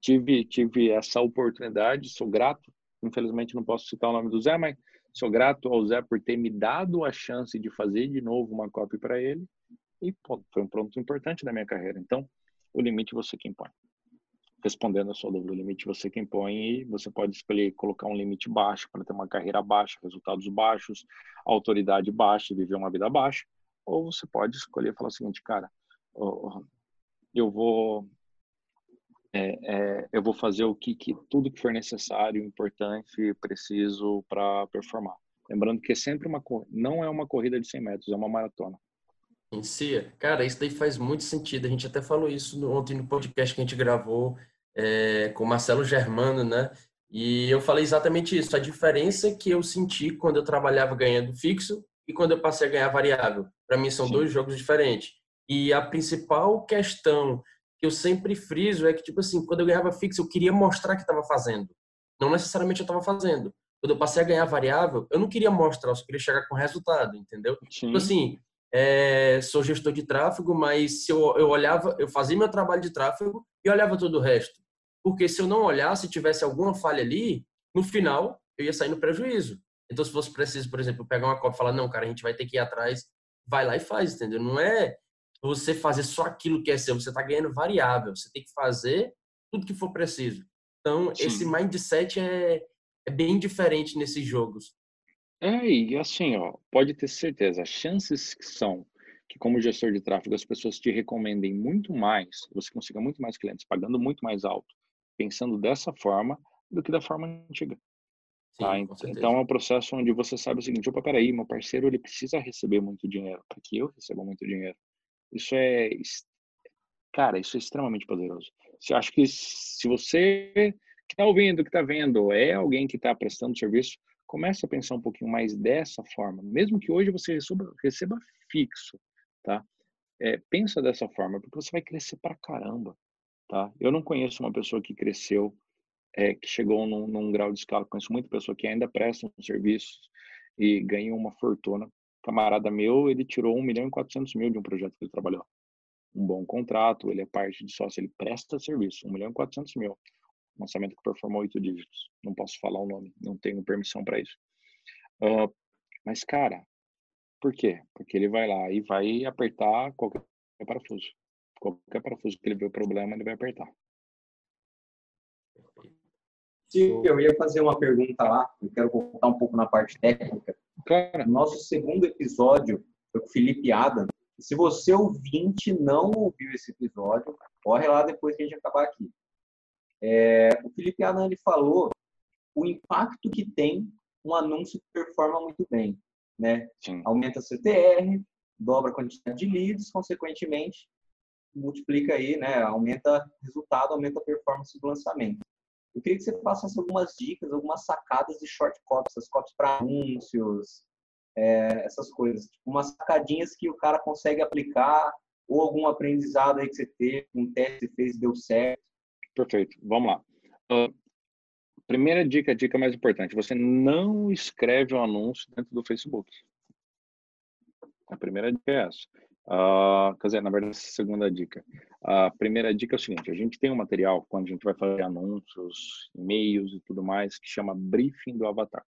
tive tive essa oportunidade, sou grato. Infelizmente não posso citar o nome do Zé, mas sou grato ao Zé por ter me dado a chance de fazer de novo uma cópia para ele. E pô, foi um ponto importante da minha carreira. Então, o limite você que impõe. Respondendo a sua dúvida, o limite você que impõe e você pode escolher colocar um limite baixo para ter uma carreira baixa, resultados baixos, autoridade baixa e viver uma vida baixa, ou você pode escolher falar o seguinte, cara, eu vou é, é, eu vou fazer o que, que, tudo que for necessário, importante, preciso para performar. Lembrando que é sempre uma não é uma corrida de 100 metros, é uma maratona. Em si, cara, isso daí faz muito sentido. A gente até falou isso no, ontem no podcast que a gente gravou é, com Marcelo Germano, né? E eu falei exatamente isso. A diferença que eu senti quando eu trabalhava ganhando fixo e quando eu passei a ganhar variável. Para mim são Sim. dois jogos diferentes. E a principal questão que eu sempre friso é que, tipo assim, quando eu ganhava fixo, eu queria mostrar que estava fazendo. Não necessariamente eu estava fazendo. Quando eu passei a ganhar variável, eu não queria mostrar, eu só queria chegar com resultado, entendeu? Sim. Tipo assim, é, sou gestor de tráfego, mas se eu, eu olhava, eu fazia meu trabalho de tráfego e olhava todo o resto. Porque se eu não olhasse, tivesse alguma falha ali, no final eu ia sair no prejuízo. Então, se fosse preciso, por exemplo, pegar uma cópia e falar, não, cara, a gente vai ter que ir atrás, vai lá e faz, entendeu? Não é você fazer só aquilo que é seu, você está ganhando variável, você tem que fazer tudo que for preciso. Então, Sim. esse mindset é, é bem diferente nesses jogos. É, e assim, ó, pode ter certeza, as chances que são que como gestor de tráfego as pessoas te recomendem muito mais, você consiga muito mais clientes pagando muito mais alto pensando dessa forma do que da forma antiga. Tá? Sim, então é um processo onde você sabe o seguinte, opa, peraí, meu parceiro ele precisa receber muito dinheiro para que eu receba muito dinheiro. Isso é, cara, isso é extremamente poderoso. Você acha que se você que está ouvindo, que está vendo, é alguém que está prestando serviço, comece a pensar um pouquinho mais dessa forma. Mesmo que hoje você receba, receba fixo, tá? É, pensa dessa forma, porque você vai crescer pra caramba tá? Eu não conheço uma pessoa que cresceu, é, que chegou num, num, grau de escala. Conheço muita pessoa que ainda presta um serviço e ganha uma fortuna. Camarada meu, ele tirou 1 milhão e 400 mil de um projeto que ele trabalhou. Um bom contrato, ele é parte de sócio, ele presta serviço, 1 milhão e 400 mil. Lançamento que performou oito dígitos. Não posso falar o nome, não tenho permissão para isso. Uh, mas, cara, por quê? Porque ele vai lá e vai apertar qualquer parafuso. Qualquer parafuso que ele vê o problema, ele vai apertar. Eu ia fazer uma pergunta lá, eu quero voltar um pouco na parte técnica. Claro. Nosso segundo episódio foi com o Felipe Adam. Se você ouvinte não ouviu esse episódio, corre lá depois que a gente acabar aqui. É, o Felipe Adam ele falou o impacto que tem um anúncio que performa muito bem, né? Sim. Aumenta CTR, dobra a quantidade de leads, consequentemente multiplica aí, né, aumenta resultado, aumenta a performance do lançamento. Eu queria que você passasse algumas dicas, algumas sacadas de short copies, essas copies para anúncios, é, essas coisas, tipo, umas sacadinhas que o cara consegue aplicar ou algum aprendizado aí que você teve, um teste que fez deu certo. Perfeito, vamos lá. Uh, primeira dica, a dica mais importante, você não escreve um anúncio dentro do Facebook. A primeira dica é essa. Uh, quer dizer, na verdade, essa é a segunda dica. A primeira dica é o seguinte: a gente tem um material, quando a gente vai fazer anúncios, e-mails e tudo mais, que chama Briefing do Avatar.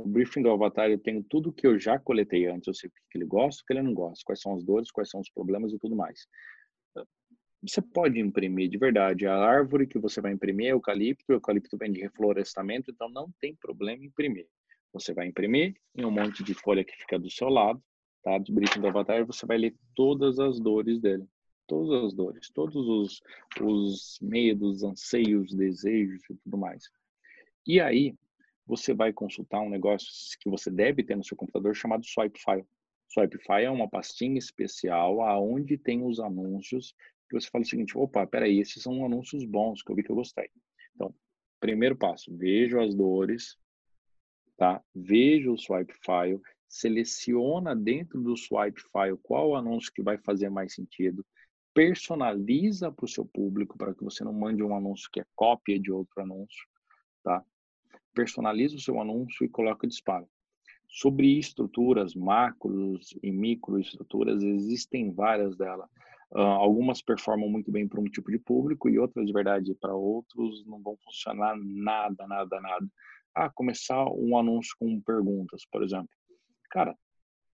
O briefing do avatar, eu tenho tudo que eu já coletei antes. Eu sei o que ele gosta, o que ele não gosta, quais são as dores, quais são os problemas e tudo mais. Você pode imprimir de verdade. A árvore que você vai imprimir é eucalipto, o eucalipto vem de reflorestamento, então não tem problema imprimir. Você vai imprimir em um monte de folha que fica do seu lado, tá? Do briefing do avatar, você vai ler todas as dores dele. Todas as dores, todos os, os medos, anseios, desejos e tudo mais. E aí, você vai consultar um negócio que você deve ter no seu computador chamado Swipefile. Swipefile é uma pastinha especial aonde tem os anúncios que você fala o seguinte, opa, peraí, esses são anúncios bons que eu vi que eu gostei. Então, primeiro passo, vejo as dores, tá? Vejo o Swipefile, seleciona dentro do Swipefile qual anúncio que vai fazer mais sentido, personaliza para o seu público para que você não mande um anúncio que é cópia de outro anúncio, tá? personaliza o seu anúncio e coloca disparo. Sobre estruturas, macros e microestruturas, existem várias delas. Uh, algumas performam muito bem para um tipo de público e outras, de verdade, para outros não vão funcionar nada, nada, nada. Ah, começar um anúncio com perguntas, por exemplo. Cara,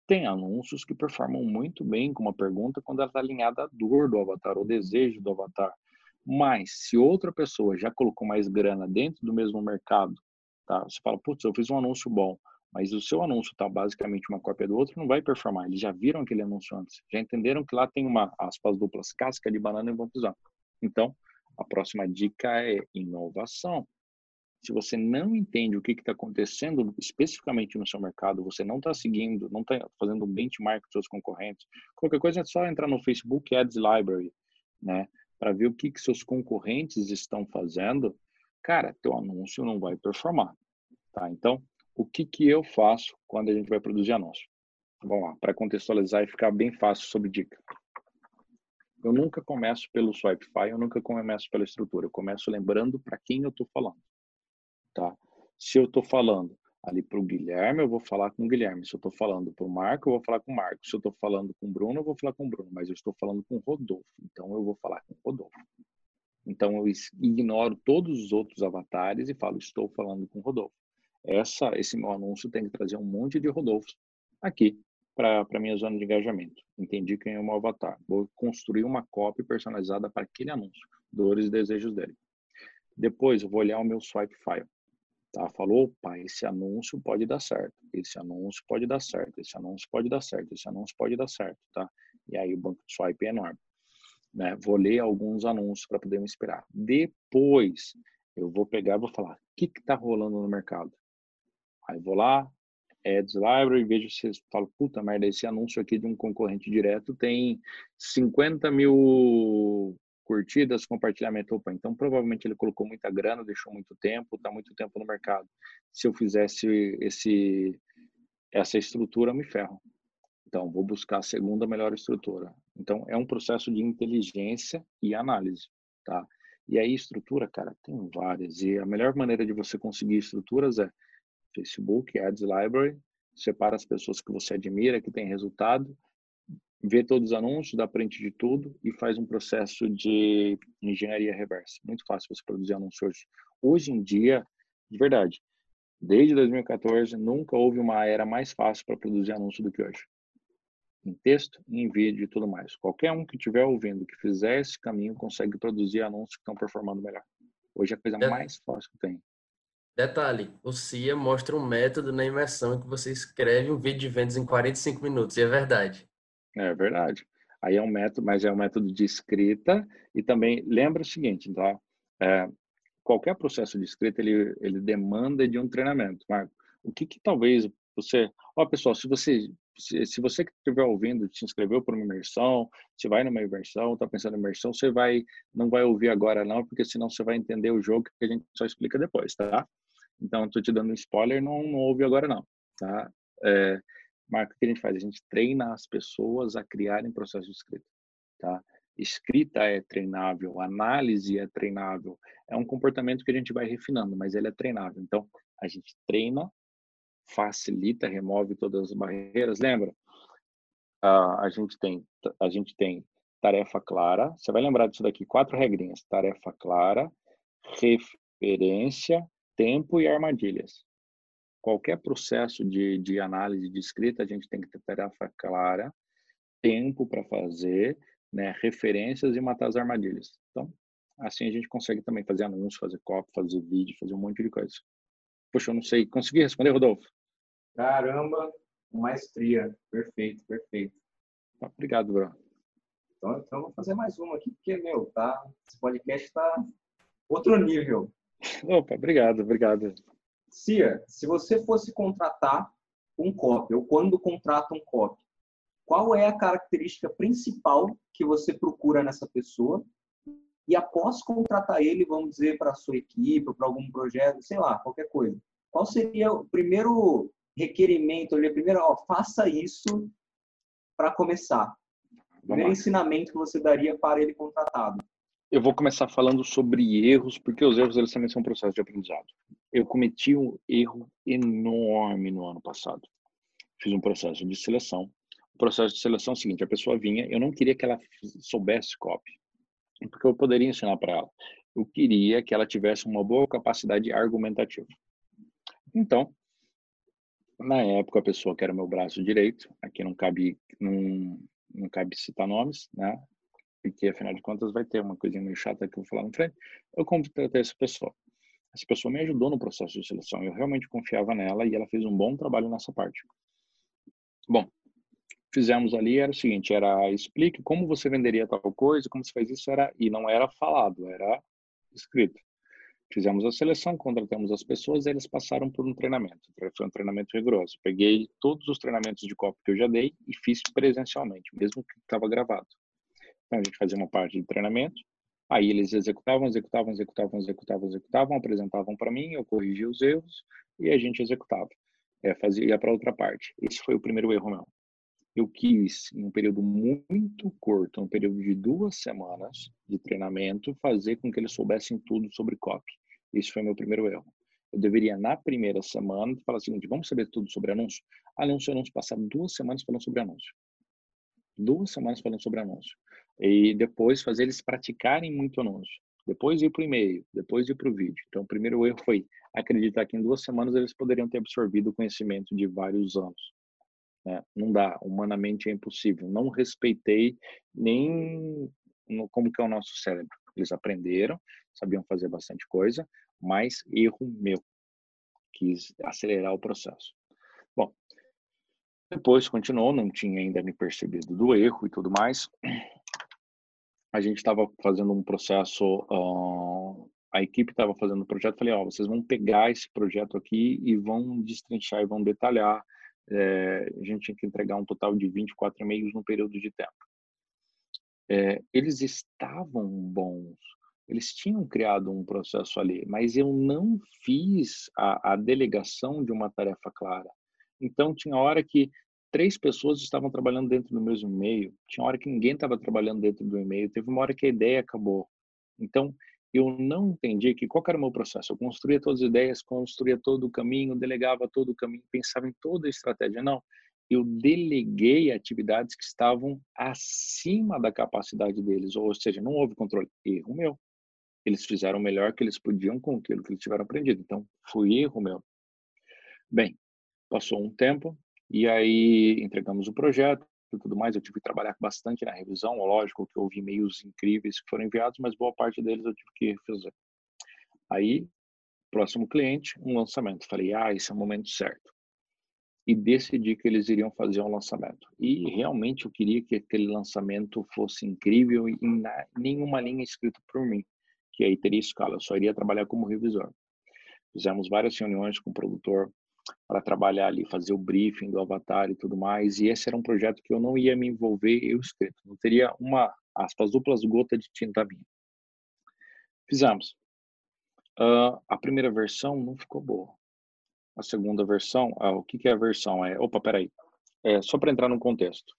tem anúncios que performam muito bem com uma pergunta quando ela está alinhada à dor do avatar, ao desejo do avatar. Mas se outra pessoa já colocou mais grana dentro do mesmo mercado Tá? Você fala, putz, eu fiz um anúncio bom, mas o seu anúncio está basicamente uma cópia do outro, não vai performar. Eles já viram aquele anúncio antes, já entenderam que lá tem uma, aspas duplas, casca de banana e vão usar. Então, a próxima dica é inovação. Se você não entende o que está acontecendo especificamente no seu mercado, você não está seguindo, não está fazendo um benchmark com seus concorrentes, qualquer coisa é só entrar no Facebook Ads Library, né, para ver o que, que seus concorrentes estão fazendo cara, teu anúncio não vai performar, tá? Então, o que que eu faço quando a gente vai produzir anúncio? Vamos lá, para contextualizar e ficar bem fácil sobre dica. Eu nunca começo pelo Swipefy, eu nunca começo pela estrutura. Eu começo lembrando para quem eu estou falando, tá? Se eu estou falando ali para o Guilherme, eu vou falar com o Guilherme. Se eu estou falando para o Marco, eu vou falar com o Marco. Se eu estou falando com o Bruno, eu vou falar com o Bruno. Mas eu estou falando com o Rodolfo, então eu vou falar com o Rodolfo. Então eu ignoro todos os outros avatares e falo, estou falando com Rodolfo. Essa, esse meu anúncio tem que trazer um monte de Rodolfos aqui para a minha zona de engajamento. Entendi quem é o meu avatar. Vou construir uma cópia personalizada para aquele anúncio, dores e desejos dele. Depois eu vou olhar o meu swipe file. Tá? Falou, opa, esse anúncio pode dar certo, esse anúncio pode dar certo, esse anúncio pode dar certo, esse anúncio pode dar certo, tá? E aí o banco de swipe é enorme. Né? Vou ler alguns anúncios para poder me inspirar. Depois, eu vou pegar vou falar, o que está rolando no mercado? Aí vou lá, Ads Library, vejo se falo, puta merda, esse anúncio aqui de um concorrente direto tem 50 mil curtidas, compartilhamento. Opa, então provavelmente ele colocou muita grana, deixou muito tempo, está muito tempo no mercado. Se eu fizesse esse, essa estrutura, me ferro. Então, vou buscar a segunda melhor estrutura. Então, é um processo de inteligência e análise, tá? E aí, estrutura, cara, tem várias. E a melhor maneira de você conseguir estruturas é Facebook, Ads Library, separa as pessoas que você admira, que tem resultado, vê todos os anúncios, dá print de tudo e faz um processo de engenharia reversa. Muito fácil você produzir anúncios hoje. Hoje em dia, de verdade, desde 2014, nunca houve uma era mais fácil para produzir anúncio do que hoje em texto, em vídeo e tudo mais. Qualquer um que estiver ouvindo, que fizer esse caminho, consegue produzir anúncios que estão performando melhor. Hoje é a coisa mais fácil que tem. Detalhe, o CIA mostra um método na imersão em que você escreve um vídeo de vendas em 45 minutos, e é verdade. É verdade. Aí é um método, mas é um método de escrita e também lembra o seguinte, tá? É, qualquer processo de escrita ele, ele demanda de um treinamento, Marco. O que, que talvez você, ó pessoal, se você se, se você que estiver ouvindo se inscreveu para uma imersão, se vai numa imersão, está pensando em imersão, você vai não vai ouvir agora não, porque senão você vai entender o jogo que a gente só explica depois, tá? Então, estou te dando um spoiler, não, não ouve agora não, tá? É, Marco, o que a gente faz? A gente treina as pessoas a criarem processo de escrita, tá? Escrita é treinável, análise é treinável, é um comportamento que a gente vai refinando, mas ele é treinável. Então, a gente treina facilita, remove todas as barreiras. Lembra? uh, a gente tem a gente tem tarefa clara. Você vai lembrar disso daqui, quatro regrinhas: tarefa clara, referência, tempo e armadilhas. Qualquer processo de, de análise de escrita, a gente tem que ter tarefa clara, tempo para fazer, né, referências e matar as armadilhas. Então, assim a gente consegue também fazer anúncio, fazer copy, fazer vídeo, fazer um monte de coisa. Poxa, eu não sei. Consegui responder, Rodolfo? Caramba, maestria. Perfeito, perfeito. Obrigado, Bruno. Então, então vou fazer mais uma aqui, porque, meu, tá, esse podcast está outro nível. Opa, obrigado, obrigado. Cia, se você fosse contratar um copy, ou quando contrata um copy, qual é a característica principal que você procura nessa pessoa? E após contratar ele, vamos dizer, para a sua equipe, para algum projeto, sei lá, qualquer coisa. Qual seria o primeiro requerimento, ali, primeiro, ó, faça isso para começar? primeiro ensinamento que você daria para ele contratado? Eu vou começar falando sobre erros, porque os erros eles também são um processo de aprendizado. Eu cometi um erro enorme no ano passado. Fiz um processo de seleção. O processo de seleção é o seguinte: a pessoa vinha, eu não queria que ela soubesse copy, porque eu poderia ensinar para ela. Eu queria que ela tivesse uma boa capacidade argumentativa. Então, na época, a pessoa que era meu braço direito, aqui não cabe, não, não cabe citar nomes, né? Porque afinal de contas vai ter uma coisinha meio chata que eu vou falar no frente. Eu contratei essa pessoa. Essa pessoa me ajudou no processo de seleção. Eu realmente confiava nela e ela fez um bom trabalho nessa parte. Bom, fizemos ali era o seguinte, era explique como você venderia tal coisa, como você faz isso era e não era falado, era escrito. Fizemos a seleção, contratamos as pessoas, e eles passaram por um treinamento. Foi um treinamento rigoroso. Peguei todos os treinamentos de copo que eu já dei e fiz presencialmente, mesmo que estava gravado. Então a gente fazia uma parte de treinamento, aí eles executavam, executavam, executavam, executavam, executavam, apresentavam para mim, eu corrigia os erros e a gente executava. É, fazia para outra parte. Esse foi o primeiro erro meu. Eu quis, em um período muito curto, um período de duas semanas de treinamento, fazer com que eles soubessem tudo sobre copy. Esse foi meu primeiro erro. Eu deveria, na primeira semana, falar o seguinte: vamos saber tudo sobre anúncio? Anúncio, anúncio, passar duas semanas falando sobre anúncio. Duas semanas falando sobre anúncio. E depois fazer eles praticarem muito anúncio. Depois ir para o e-mail, depois ir para o vídeo. Então, o primeiro erro foi acreditar que em duas semanas eles poderiam ter absorvido o conhecimento de vários anos. Né? Não dá, humanamente é impossível. Não respeitei nem no, como que é o nosso cérebro. Eles aprenderam, sabiam fazer bastante coisa, mas erro meu. Quis acelerar o processo. Bom, depois continuou, não tinha ainda me percebido do erro e tudo mais. A gente estava fazendo um processo, uh, a equipe estava fazendo um projeto. Falei, ó, oh, vocês vão pegar esse projeto aqui e vão destrinchar e vão detalhar. É, a gente tinha que entregar um total de 24 e-mails no período de tempo. É, eles estavam bons, eles tinham criado um processo ali, mas eu não fiz a, a delegação de uma tarefa clara. Então, tinha hora que três pessoas estavam trabalhando dentro do mesmo e-mail, tinha hora que ninguém estava trabalhando dentro do e-mail, teve uma hora que a ideia acabou. Então, eu não entendi que qual era o meu processo. Eu construía todas as ideias, construía todo o caminho, delegava todo o caminho, pensava em toda a estratégia. Não, eu deleguei atividades que estavam acima da capacidade deles, ou seja, não houve controle. Erro meu. Eles fizeram o melhor que eles podiam com aquilo que eles tiveram aprendido. Então, foi erro meu. Bem, passou um tempo e aí entregamos o projeto e tudo mais. Eu tive que trabalhar bastante na revisão. Lógico que houve e-mails incríveis que foram enviados, mas boa parte deles eu tive que refazer. Aí, próximo cliente, um lançamento. Falei, ah, esse é o momento certo. E decidi que eles iriam fazer um lançamento. E realmente eu queria que aquele lançamento fosse incrível e nenhuma linha escrita por mim que aí teria escala, eu só iria trabalhar como revisor. Fizemos várias reuniões com o produtor para trabalhar ali, fazer o briefing do avatar e tudo mais, e esse era um projeto que eu não ia me envolver eu escrito, não teria uma, aspas, duplas gota de tinta minha. Fizemos. Uh, a primeira versão não ficou boa. A segunda versão, uh, o que, que é a versão? É, opa, peraí, é, só para entrar no contexto.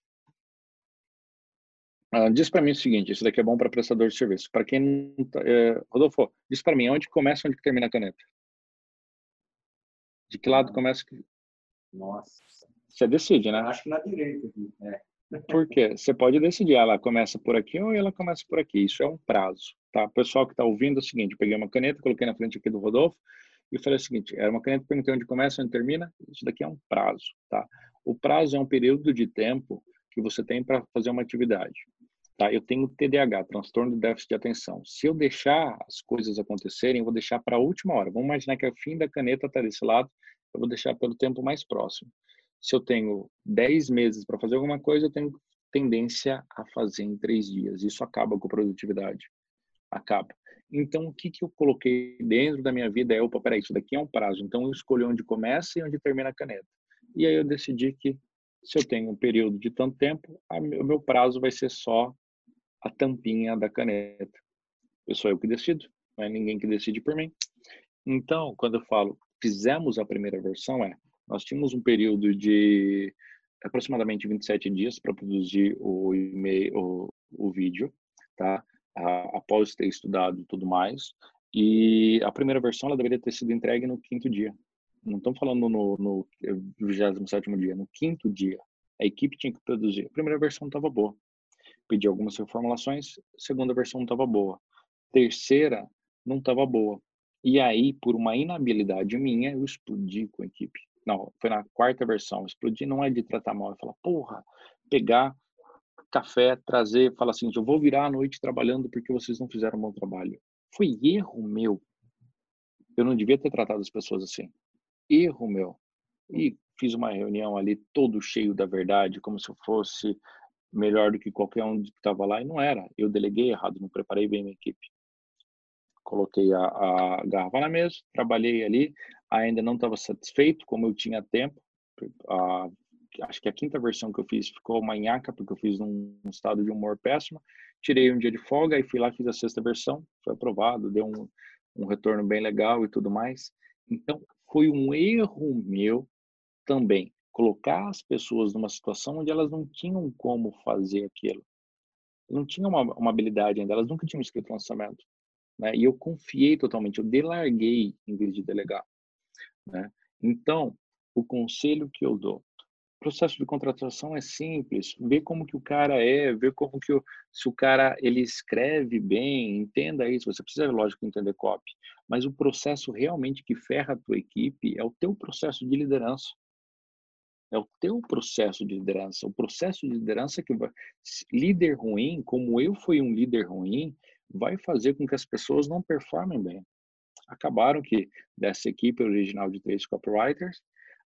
Uh, diz para mim o seguinte, isso daqui é bom para prestador de serviço. Para quem não tá, é, Rodolfo, diz para mim onde começa onde termina a caneta. De que lado começa? Nossa. Você decide, né? Acho que na direita aqui. É. Por quê? Você pode decidir, ela começa por aqui ou ela começa por aqui. Isso é um prazo, tá? O pessoal que está ouvindo é o seguinte, peguei uma caneta, coloquei na frente aqui do Rodolfo e falei o seguinte, era uma caneta perguntei onde começa, onde termina. Isso daqui é um prazo, tá? O prazo é um período de tempo que você tem para fazer uma atividade. Tá? Eu tenho TDAH, transtorno de déficit de atenção. Se eu deixar as coisas acontecerem, eu vou deixar para a última hora. Vamos imaginar que o fim da caneta está desse lado, eu vou deixar pelo tempo mais próximo. Se eu tenho 10 meses para fazer alguma coisa, eu tenho tendência a fazer em três dias. Isso acaba com a produtividade. Acaba. Então, o que, que eu coloquei dentro da minha vida é, opa, peraí, isso daqui é um prazo. Então, eu escolhi onde começa e onde termina a caneta. E aí eu decidi que se eu tenho um período de tanto tempo, o meu prazo vai ser só a tampinha da caneta. Eu sou eu que decido, não é ninguém que decide por mim. Então, quando eu falo fizemos a primeira versão, é nós tínhamos um período de aproximadamente 27 dias para produzir o e-mail, o, o vídeo, tá? após ter estudado tudo mais. E a primeira versão ela deveria ter sido entregue no quinto dia. Não estamos falando no, no 27 dia, no quinto dia. A equipe tinha que produzir. A primeira versão estava boa pedi algumas reformulações, segunda versão não estava boa. Terceira não estava boa. E aí, por uma inabilidade minha, eu explodi com a equipe. Não, foi na quarta versão. Explodir não é de tratar mal, é falar, porra, pegar café, trazer, falar assim, eu vou virar a noite trabalhando porque vocês não fizeram um bom trabalho. Foi erro meu. Eu não devia ter tratado as pessoas assim. Erro meu. E fiz uma reunião ali todo cheio da verdade, como se eu fosse melhor do que qualquer um que estava lá e não era. Eu deleguei errado, não preparei bem minha equipe. Coloquei a, a garrafa na mesa, trabalhei ali, ainda não estava satisfeito, como eu tinha tempo. A, acho que a quinta versão que eu fiz ficou manhaca, porque eu fiz num, estado de humor péssimo. Tirei um dia de folga e fui lá fiz a sexta versão. Foi aprovado, deu um, um retorno bem legal e tudo mais. Então, foi um erro meu também colocar as pessoas numa situação onde elas não tinham como fazer aquilo. Não tinham uma, uma habilidade ainda, elas nunca tinham escrito lançamento. Né? E eu confiei totalmente, eu delarguei em vez de delegar. Né? Então, o conselho que eu dou, processo de contratação é simples, ver como que o cara é, ver como que o, se o cara ele escreve bem, entenda isso, você precisa, lógico, entender copy, mas o processo realmente que ferra a tua equipe é o teu processo de liderança. É o teu processo de liderança. O processo de liderança que vai... Líder ruim, como eu fui um líder ruim, vai fazer com que as pessoas não performem bem. Acabaram que, dessa equipe original de três copywriters,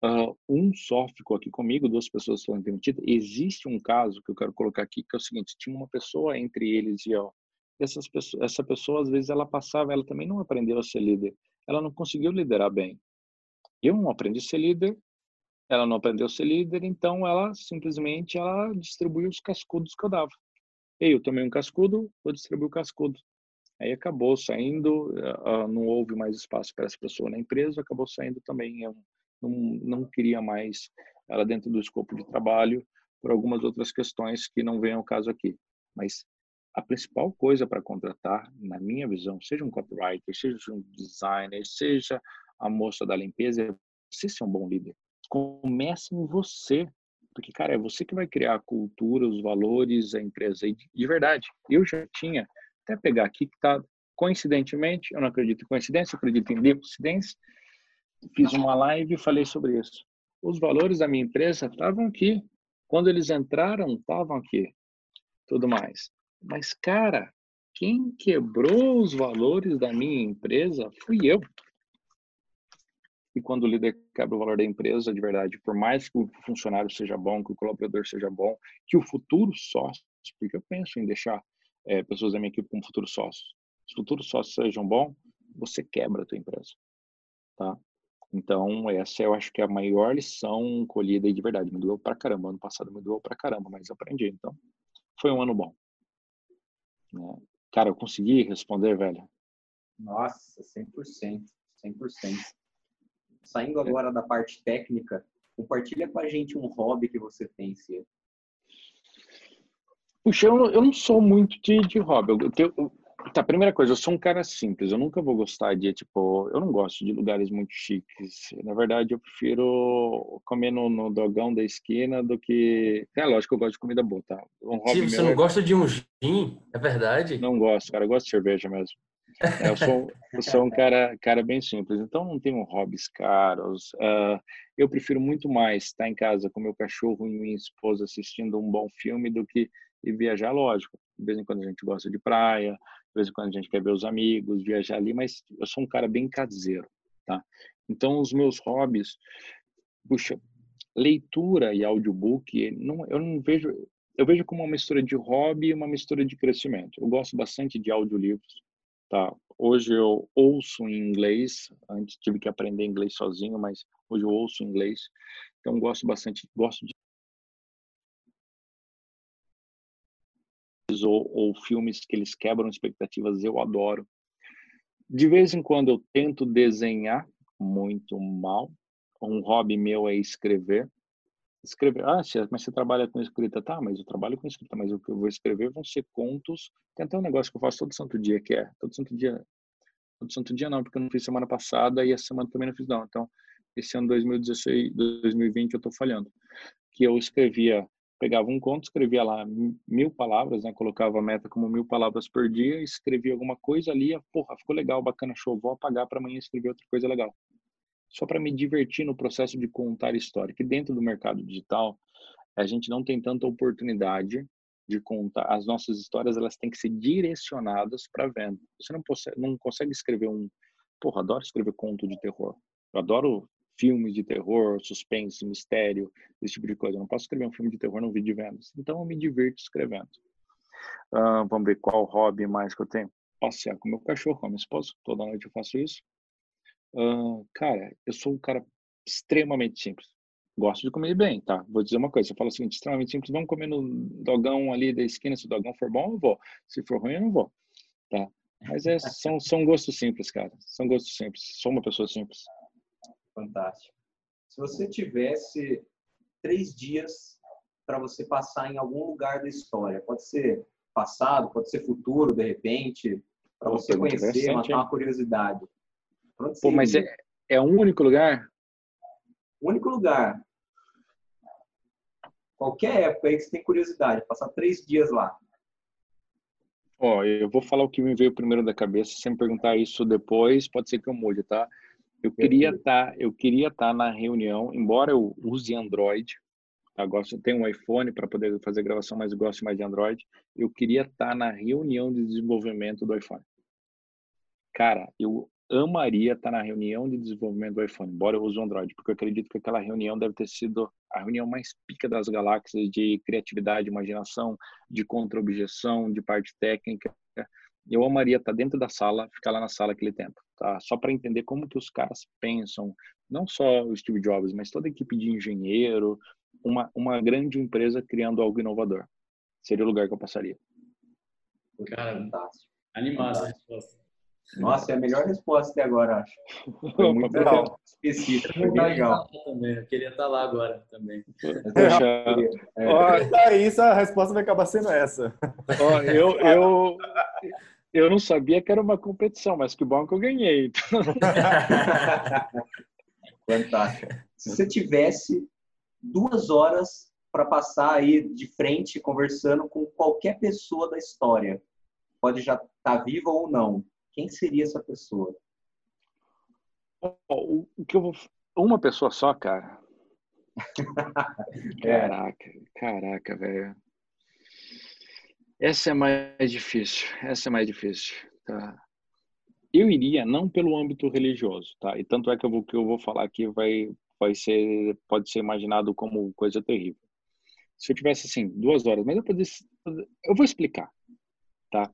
uh, um só ficou aqui comigo, duas pessoas foram demitidas. Existe um caso que eu quero colocar aqui, que é o seguinte, tinha uma pessoa entre eles e eu. Essas pessoas, essa pessoa, às vezes, ela passava, ela também não aprendeu a ser líder. Ela não conseguiu liderar bem. Eu não aprendi a ser líder, ela não aprendeu a ser líder, então ela simplesmente ela distribuiu os cascudos que eu dava. Ei, eu tomei um cascudo, vou distribuir o cascudo. Aí acabou saindo, uh, não houve mais espaço para essa pessoa na empresa, acabou saindo também. Eu não, não queria mais ela dentro do escopo de trabalho por algumas outras questões que não vêm ao caso aqui. Mas a principal coisa para contratar, na minha visão, seja um copywriter, seja um designer, seja a moça da limpeza, é você ser um bom líder começa em você. Porque, cara, é você que vai criar a cultura, os valores, a empresa. E de verdade, eu já tinha, até pegar aqui que tá, coincidentemente, eu não acredito em coincidência, acredito em coincidência, fiz uma live e falei sobre isso. Os valores da minha empresa estavam aqui. Quando eles entraram, estavam aqui. Tudo mais. Mas, cara, quem quebrou os valores da minha empresa fui eu. E quando o líder quebra o valor da empresa de verdade, por mais que o funcionário seja bom, que o colaborador seja bom, que o futuro sócio, porque eu penso em deixar é, pessoas da minha equipe como futuros sócios. Se futuros sócios sejam bons, você quebra a tua empresa, tá? Então, essa eu acho que é a maior lição colhida de verdade. Me doeu pra caramba. Ano passado me doeu pra caramba, mas aprendi. Então, foi um ano bom. Né? Cara, eu consegui responder, velho? Nossa, 100%. 100%. Saindo agora da parte técnica, compartilha com a gente um hobby que você tem, Cia. Puxa, eu, eu não sou muito de, de hobby. Eu, eu, Tá, primeira coisa, eu sou um cara simples, eu nunca vou gostar de, tipo, eu não gosto de lugares muito chiques. Na verdade, eu prefiro comer no, no dogão da esquina do que. É lógico que eu gosto de comida boa, tá? Um Sim, você não é... gosta de um gin? É verdade? Não gosto, cara, eu gosto de cerveja mesmo. Eu sou, eu sou um cara, cara bem simples, então não tenho hobbies caros. Uh, eu prefiro muito mais estar em casa com meu cachorro e minha esposa assistindo um bom filme do que viajar, lógico. De vez em quando a gente gosta de praia, de vez em quando a gente quer ver os amigos, viajar ali, mas eu sou um cara bem caseiro, tá? Então, os meus hobbies, puxa, leitura e audiobook, não, eu não vejo, eu vejo como uma mistura de hobby e uma mistura de crescimento. Eu gosto bastante de audiolivros, tá? Hoje eu ouço em inglês, antes tive que aprender inglês sozinho, mas hoje eu ouço inglês. Então gosto bastante, gosto de ou, ou filmes que eles quebram expectativas, eu adoro. De vez em quando eu tento desenhar, muito mal. Um hobby meu é escrever. Escrever, ah, mas você trabalha com escrita? Tá, mas eu trabalho com escrita, mas o que eu vou escrever vão ser contos. Tem até um negócio que eu faço todo santo dia, que é, todo santo dia, todo santo dia não, porque eu não fiz semana passada e essa semana também não fiz não. Então, esse ano 2016, 2020 eu tô falhando. Que eu escrevia pegava um conto, escrevia lá mil palavras, né? Colocava a meta como mil palavras por dia, escrevia alguma coisa ali, porra, ficou legal, bacana, show, vou apagar para amanhã escrever outra coisa legal. Só para me divertir no processo de contar história. Que dentro do mercado digital, a gente não tem tanta oportunidade de contar. As nossas histórias, elas têm que ser direcionadas para venda. Você não, não consegue escrever um... Porra, adoro escrever conto de terror. Eu adoro filmes de terror, suspense, mistério, esse tipo de coisa. Eu não posso escrever um filme de terror num vídeo de vendas. Então eu me divirto escrevendo. Uh, vamos ver qual hobby mais que eu tenho. Passear com meu cachorro, com a minha esposa. Toda noite eu faço isso. Uh, cara, eu sou um cara extremamente simples. Gosto de comer bem, tá? Vou dizer uma coisa. Eu falo o seguinte, extremamente simples. Vamos comer no dogão ali da esquina. Se o dogão for bom, eu vou. Se for ruim, eu não vou. Tá? Mas é, são, são gostos simples, cara. São gostos simples. Sou uma pessoa simples. Fantástico. Se você tivesse três dias para você passar em algum lugar da história, pode ser passado, pode ser futuro, de repente, para você conhecer, matar uma curiosidade. Pô, mas é, é um único lugar? Único lugar. Qualquer época aí que você tem curiosidade, passar três dias lá. Ó, eu vou falar o que me veio primeiro da cabeça. Se me perguntar isso depois, pode ser que eu mude, tá? Eu queria estar, tá, eu queria estar tá na reunião, embora eu use Android, tá? gosto, tenho um iPhone para poder fazer gravação, mas eu gosto mais de Android. Eu queria estar tá na reunião de desenvolvimento do iPhone. Cara, eu amaria estar na reunião de desenvolvimento do iPhone, embora eu use o Android, porque eu acredito que aquela reunião deve ter sido a reunião mais pica das galáxias de criatividade, imaginação, de contra-objeção, de parte técnica eu amaria estar dentro da sala, ficar lá na sala aquele tempo, tá? Só para entender como que os caras pensam, não só o Steve Jobs, mas toda a equipe de engenheiro, uma, uma grande empresa criando algo inovador. Seria o lugar que eu passaria. Cara, fantástico. Animado a resposta. Nossa, é a melhor resposta até agora, acho. Foi muito legal. específico, foi bem legal. Também. Eu queria estar lá agora também. É. É. isso a resposta vai acabar sendo essa. Ó, eu, eu, eu não sabia que era uma competição, mas que bom que eu ganhei. Fantástico. Se você tivesse duas horas para passar aí de frente conversando com qualquer pessoa da história, pode já estar tá viva ou não, quem seria essa pessoa? O, que eu vou... Uma pessoa só, cara. caraca, caraca, velho. Essa é mais difícil. Essa é mais difícil. Tá? Eu iria não pelo âmbito religioso, tá? E tanto é que vou, que eu vou falar aqui vai, vai ser, pode ser imaginado como coisa terrível. Se eu tivesse assim duas horas, mas eu poderia, eu vou explicar, tá?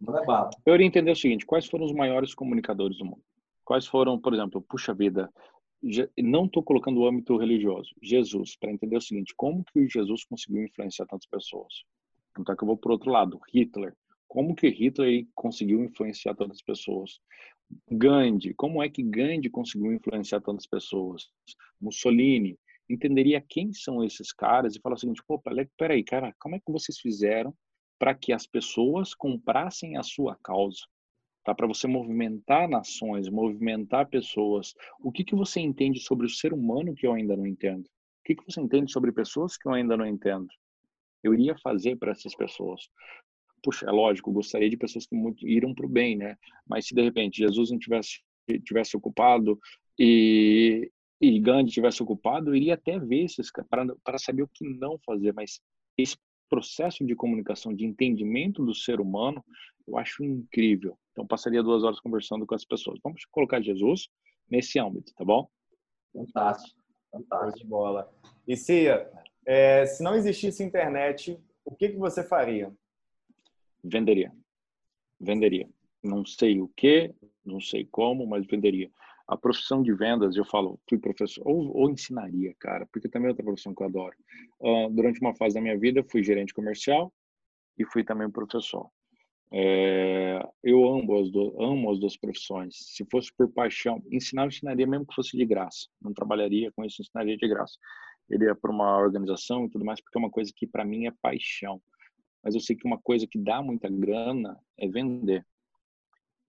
Eu iria entender o seguinte: quais foram os maiores comunicadores do mundo? Quais foram, por exemplo, puxa vida, não estou colocando o âmbito religioso. Jesus, para entender o seguinte: como que Jesus conseguiu influenciar tantas pessoas? Então que eu vou para outro lado, Hitler. Como que Hitler conseguiu influenciar tantas pessoas? Gandhi, como é que Gandhi conseguiu influenciar tantas pessoas? Mussolini, entenderia quem são esses caras e falar o seguinte, pô, peraí, cara, como é que vocês fizeram para que as pessoas comprassem a sua causa? tá? Para você movimentar nações, movimentar pessoas. O que que você entende sobre o ser humano que eu ainda não entendo? O que que você entende sobre pessoas que eu ainda não entendo? Eu iria fazer para essas pessoas. Puxa, é lógico, gostaria de pessoas que muito, iram para o bem, né? Mas se de repente Jesus não tivesse tivesse ocupado e e Gandhi tivesse ocupado, eu iria até ver esses para para saber o que não fazer, mas esse processo de comunicação, de entendimento do ser humano, eu acho incrível. Então, passaria duas horas conversando com as pessoas. Vamos colocar Jesus nesse âmbito, tá bom? Fantástico, fantástico. De bola. E Cia, é, se não existisse internet, o que, que você faria? Venderia. Venderia. Não sei o que, não sei como, mas venderia. A profissão de vendas, eu falo, fui professor, ou, ou ensinaria, cara, porque também é outra profissão que eu adoro. Uh, durante uma fase da minha vida, fui gerente comercial e fui também professor. É, eu amo as, amo as duas profissões. Se fosse por paixão, ensinar, eu ensinaria mesmo que fosse de graça. Não trabalharia com isso, ensinaria de graça. Iria para uma organização e tudo mais, porque é uma coisa que para mim é paixão. Mas eu sei que uma coisa que dá muita grana é vender.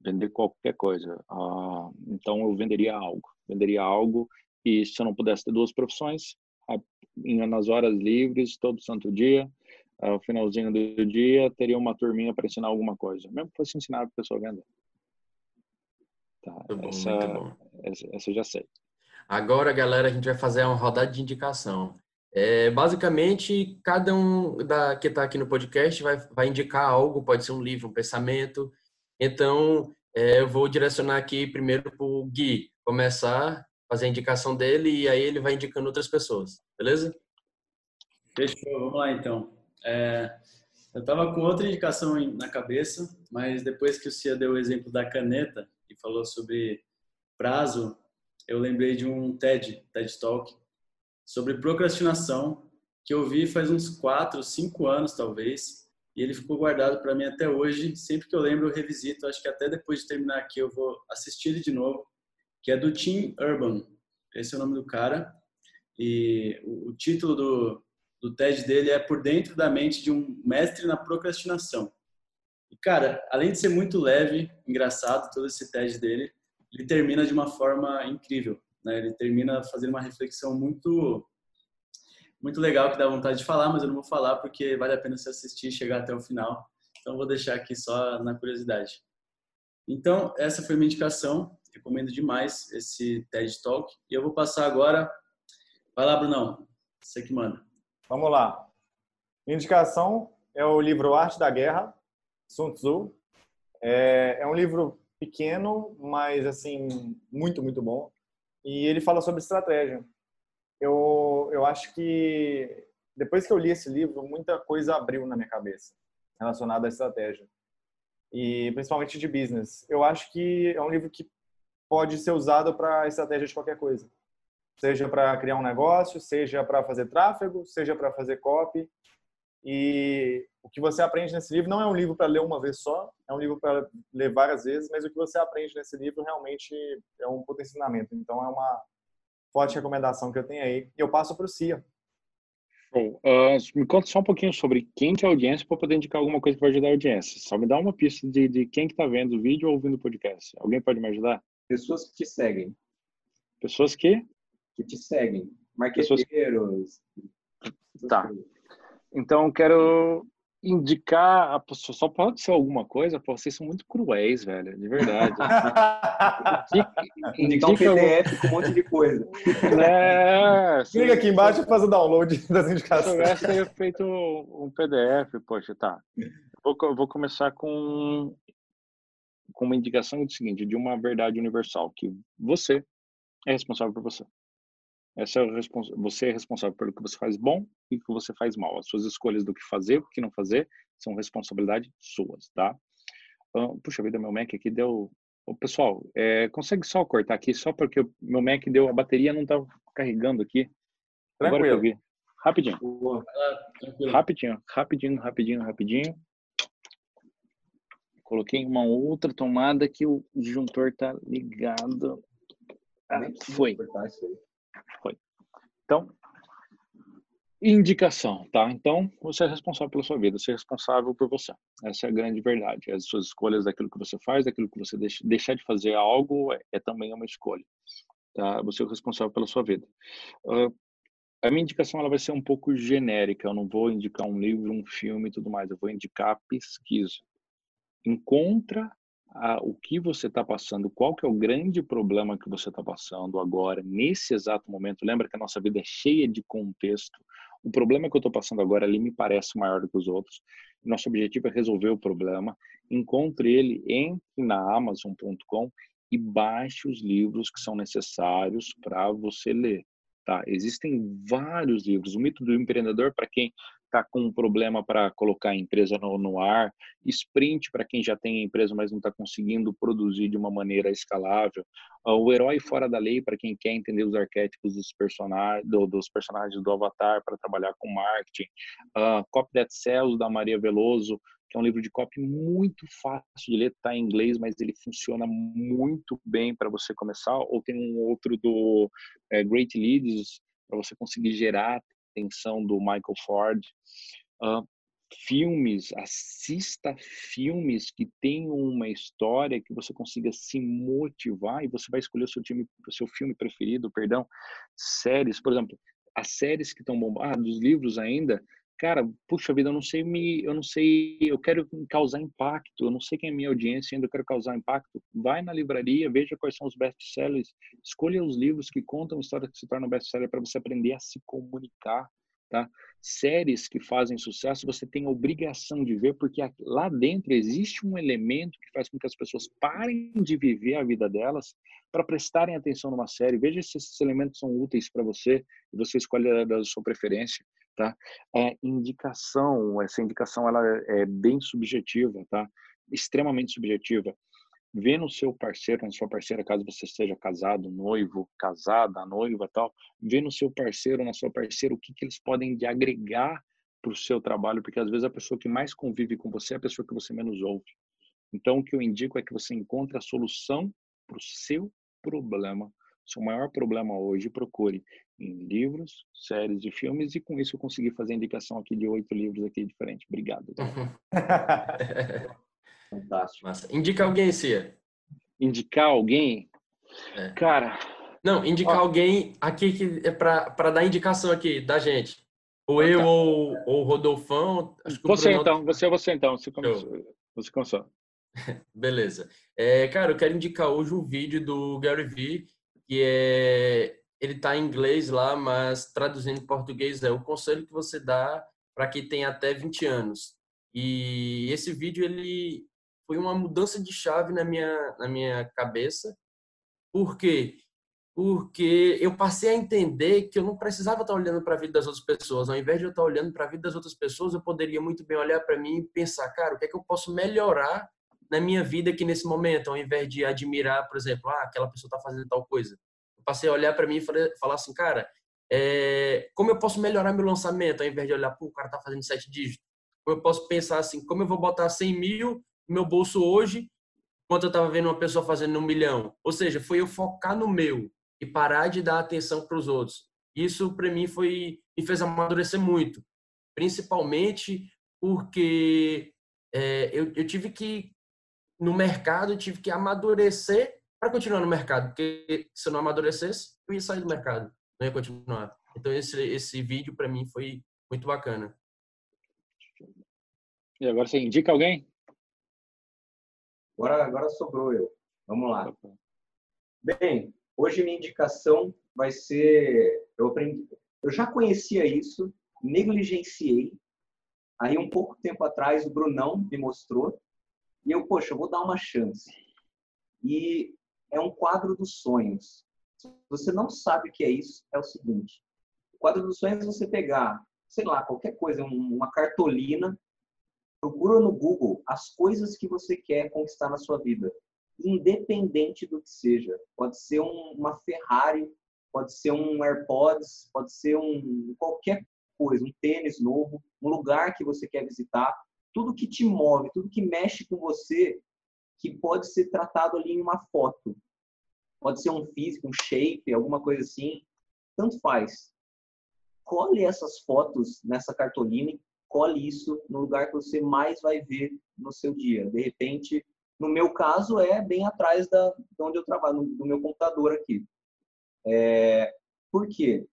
Vender qualquer coisa. Ah, então eu venderia algo. Venderia algo e se eu não pudesse ter duas profissões, nas horas livres, todo santo dia, ao finalzinho do dia, teria uma turminha para ensinar alguma coisa, mesmo que fosse ensinar a pessoa vender. Tá, muito essa, bom. Essa, essa eu já sei. Agora, galera, a gente vai fazer uma rodada de indicação. É, basicamente, cada um da, que está aqui no podcast vai, vai indicar algo, pode ser um livro, um pensamento. Então, é, eu vou direcionar aqui primeiro para o Gui começar, fazer a indicação dele e aí ele vai indicando outras pessoas, beleza? Fechou, vamos lá então. É, eu estava com outra indicação na cabeça, mas depois que o Cia deu o exemplo da caneta e falou sobre prazo, eu lembrei de um TED, TED Talk, sobre procrastinação, que eu vi faz uns 4, 5 anos talvez, e ele ficou guardado para mim até hoje. Sempre que eu lembro, eu revisito. Acho que até depois de terminar aqui eu vou assistir ele de novo, que é do Tim Urban. Esse é o nome do cara. E o, título do, do TED dele é Por Dentro da Mente de um Mestre na Procrastinação. E, cara, além de ser muito leve, engraçado, todo esse TED dele, ele termina de uma forma incrível. Né? Ele termina fazendo uma reflexão muito muito legal que dá vontade de falar, mas eu não vou falar porque vale a pena se assistir e chegar até o final. Então, vou deixar aqui só na curiosidade. Então, essa foi minha indicação. Recomendo demais esse TED Talk. E eu vou passar agora. Vai lá, Brunão. Você que manda. Vamos lá. Indicação é o livro Arte da Guerra, Sun Tzu. É, é um livro pequeno, mas assim muito muito bom. E ele fala sobre estratégia. Eu eu acho que depois que eu li esse livro, muita coisa abriu na minha cabeça relacionada à estratégia e principalmente de business. Eu acho que é um livro que pode ser usado para estratégia de qualquer coisa seja para criar um negócio, seja para fazer tráfego, seja para fazer copy. E o que você aprende nesse livro não é um livro para ler uma vez só, é um livro para ler várias vezes, mas o que você aprende nesse livro realmente é um potenciamento. Então é uma forte recomendação que eu tenho aí. E eu passo para o Cia. Show. Uh, me conta só um pouquinho sobre quem que é a audiência para poder indicar alguma coisa que vai ajudar a audiência. Só me dá uma pista de, de quem que está vendo o vídeo ou ouvindo o podcast. Alguém pode me ajudar? Pessoas que te seguem. Pessoas que? que te seguem, marqueteiros. Tá. Então, quero indicar a só pode ser alguma coisa, pô, vocês são muito cruéis, velho, de verdade. indica, um PDF com um monte de coisa. É, Clica aqui embaixo e faz o download das indicações. Eu feito um PDF, poxa, tá. Vou, vou começar com, com uma indicação do seguinte, de uma verdade universal, que você é responsável por você. Essa é você é responsável pelo que você faz bom e o que você faz mal. As suas escolhas do que fazer, o que não fazer, são responsabilidade suas, tá? Puxa vida, meu Mac aqui deu. Ô, pessoal, é, consegue só cortar aqui, só porque o meu Mac deu, a bateria não tá carregando aqui. Tranquilo. Agora que eu vi. Rapidinho. Rapidinho, rapidinho, rapidinho, rapidinho. Coloquei uma outra tomada que o disjuntor tá ligado. Ah, foi. Foi. Então, Indicação, tá? Então, você é responsável pela sua vida, você é responsável por você. Essa é a grande verdade. As suas escolhas daquilo que você faz, daquilo que você deixa, deixar de fazer algo é, é também uma escolha, tá? Você é responsável pela sua vida. Uh, a minha indicação ela vai ser um pouco genérica. Eu não vou indicar um livro, um filme e tudo mais. Eu vou indicar pesquisa. Encontra a, o que você está passando, qual que é o grande problema que você está passando agora, nesse exato momento. Lembra que a nossa vida é cheia de contexto. O problema que eu estou passando agora ali me parece maior do que os outros. Nosso objetivo é resolver o problema. Encontre ele, entre na Amazon.com e baixe os livros que são necessários para você ler. Tá? Existem vários livros. O mito do empreendedor, para quem está com um problema para colocar a empresa no, no ar, sprint para quem já tem empresa, mas não está conseguindo produzir de uma maneira escalável, uh, o herói fora da lei para quem quer entender os arquétipos dos do, dos personagens do Avatar para trabalhar com marketing, uh, Copy That Sells da Maria Veloso, que é um livro de copy muito fácil de ler, está em inglês, mas ele funciona muito bem para você começar. Ou tem um outro do é, Great Leads para você conseguir gerar atenção do Michael Ford. Uh, filmes, assista filmes que tenham uma história que você consiga se motivar e você vai escolher o seu time, o seu filme preferido, perdão, séries, por exemplo, as séries que estão bombando, ah, dos livros ainda, cara, puxa vida, eu não sei me, eu não sei, eu quero causar impacto, eu não sei quem é minha audiência ainda, eu quero causar impacto. Vai na livraria, veja quais são os best-sellers, escolha os livros que contam histórias que se tornam best-seller para você aprender a se comunicar tá? Séries que fazem sucesso, você tem a obrigação de ver, porque lá dentro existe um elemento que faz com que as pessoas parem de viver a vida delas para prestarem atenção numa série. Veja se esses elementos são úteis para você e você escolhe da sua preferência, tá? É indicação, essa indicação ela é bem subjetiva, tá? Extremamente subjetiva vê no seu parceiro, na sua parceira, caso você seja casado, noivo, casada, noiva tal, vê no seu parceiro, na sua parceira, o que, que eles podem de agregar para o seu trabalho, porque às vezes a pessoa que mais convive com você é a pessoa que você menos ouve. Então, o que eu indico é que você encontre a solução para o seu problema, seu maior problema hoje, procure em livros, séries e filmes, e com isso eu consegui fazer a indicação aqui de oito livros aqui diferentes. Obrigado. Fantástico. Massa. Indica alguém, Cia. Indicar alguém? É. Cara. Não, indicar ó. alguém aqui que é para dar indicação aqui da gente. Ou eu tá. ou, ou o Rodolfão. você Bruno... então, você você então. Você começou. Você começou. Beleza. É, cara, eu quero indicar hoje um vídeo do Gary Vee, que é. Ele tá em inglês lá, mas traduzindo em português é o conselho que você dá para quem tem até 20 anos. E esse vídeo ele foi uma mudança de chave na minha, na minha cabeça. Por quê? Porque eu passei a entender que eu não precisava estar olhando para a vida das outras pessoas. Ao invés de eu estar olhando para a vida das outras pessoas, eu poderia muito bem olhar para mim e pensar, cara, o que é que eu posso melhorar na minha vida aqui nesse momento, ao invés de admirar, por exemplo, ah, aquela pessoa está fazendo tal coisa. Eu passei a olhar para mim e falar assim, cara, é, como eu posso melhorar meu lançamento, ao invés de olhar, pô, o cara está fazendo sete dígitos. Como eu posso pensar assim, como eu vou botar 100 mil meu bolso hoje, quanto eu estava vendo uma pessoa fazendo um milhão. Ou seja, foi eu focar no meu e parar de dar atenção para os outros. Isso para mim foi me fez amadurecer muito, principalmente porque é, eu, eu tive que no mercado eu tive que amadurecer para continuar no mercado, porque se eu não amadurecesse eu ia sair do mercado, não ia continuar. Então esse esse vídeo para mim foi muito bacana. E agora você indica alguém? Agora, agora sobrou eu. Vamos lá. Bem, hoje minha indicação vai ser. Eu aprendi. Eu já conhecia isso, negligenciei. Aí, um pouco tempo atrás, o Brunão me mostrou. E eu, poxa, eu vou dar uma chance. E é um quadro dos sonhos. Se você não sabe o que é isso, é o seguinte: o quadro dos sonhos é você pegar, sei lá, qualquer coisa, uma cartolina, Procura no Google as coisas que você quer conquistar na sua vida, independente do que seja. Pode ser um, uma Ferrari, pode ser um AirPods, pode ser um qualquer coisa, um tênis novo, um lugar que você quer visitar, tudo que te move, tudo que mexe com você, que pode ser tratado ali em uma foto. Pode ser um físico, um shape, alguma coisa assim, tanto faz. cole essas fotos nessa cartolina e cole isso no lugar que você mais vai ver no seu dia. De repente, no meu caso, é bem atrás da, de onde eu trabalho, do meu computador aqui. É, por quê?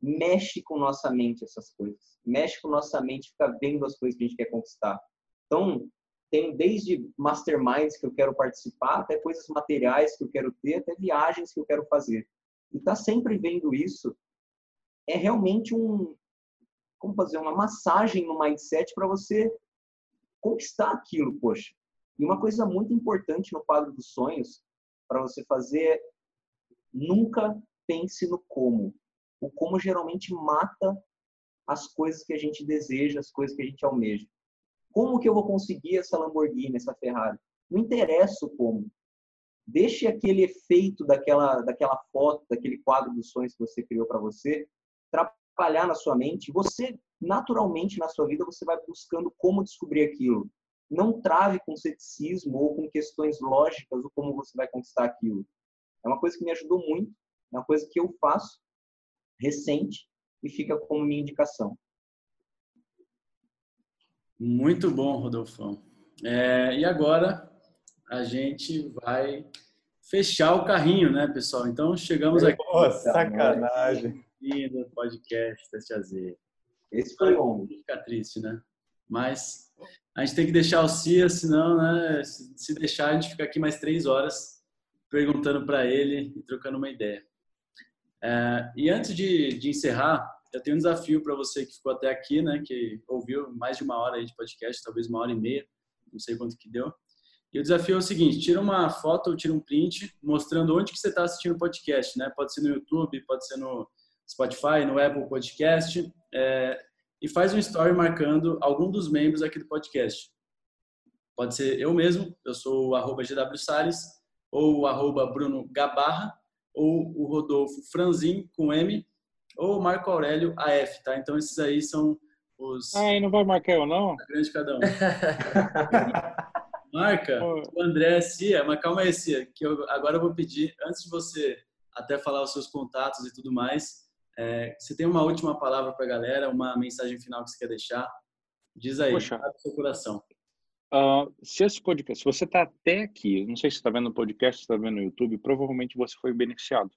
Mexe com nossa mente essas coisas. Mexe com nossa mente, fica vendo as coisas que a gente quer conquistar. Então, tem desde masterminds que eu quero participar, até coisas materiais que eu quero ter, até viagens que eu quero fazer. E tá sempre vendo isso é realmente um como fazer uma massagem no mindset para você conquistar aquilo, poxa. E uma coisa muito importante no quadro dos sonhos para você fazer é nunca pense no como. O como geralmente mata as coisas que a gente deseja, as coisas que a gente almeja. Como que eu vou conseguir essa Lamborghini, essa Ferrari? Não interessa o como. Deixe aquele efeito daquela, daquela foto, daquele quadro dos sonhos que você criou para você, trabalhar na sua mente. Você, naturalmente, na sua vida, você vai buscando como descobrir aquilo. Não trave com ceticismo ou com questões lógicas ou como você vai conquistar aquilo. É uma coisa que me ajudou muito, é uma coisa que eu faço recente e fica como minha indicação. Muito bom, Rodolfo. É, e agora a gente vai fechar o carrinho, né, pessoal? Então chegamos aqui. Pô, sacanagem. Lindo podcast Teste AZ. Esse foi longo. Fica triste, né? Mas a gente tem que deixar o Cia, senão, né, se deixar, a gente fica aqui mais três horas perguntando para ele e trocando uma ideia. É, e antes de, de encerrar, eu tenho um desafio para você que ficou até aqui, né, que ouviu mais de uma hora aí de podcast, talvez uma hora e meia, não sei quanto que deu. E o desafio é o seguinte: tira uma foto ou tira um print mostrando onde que você está assistindo o podcast, né? Pode ser no YouTube, pode ser no Spotify, no Apple Podcast, é, e faz um story marcando algum dos membros aqui do podcast. Pode ser eu mesmo, eu sou o arroba GW Salles, ou o arroba Bruno Gabarra, ou o Rodolfo Franzin com M, ou Marco Aurélio AF, tá? Então esses aí são os. Ah, e não vai marcar eu, não? A grande cada um. Marca o André Cia, mas calma aí, Cia, que eu, agora eu vou pedir, antes de você até falar os seus contatos e tudo mais, é, você tem uma última palavra para a galera, uma mensagem final que você quer deixar? Diz aí, Poxa, do seu coração. Uh, se esse podcast, se você está até aqui, não sei se está vendo no podcast, se está vendo no YouTube, provavelmente você foi beneficiado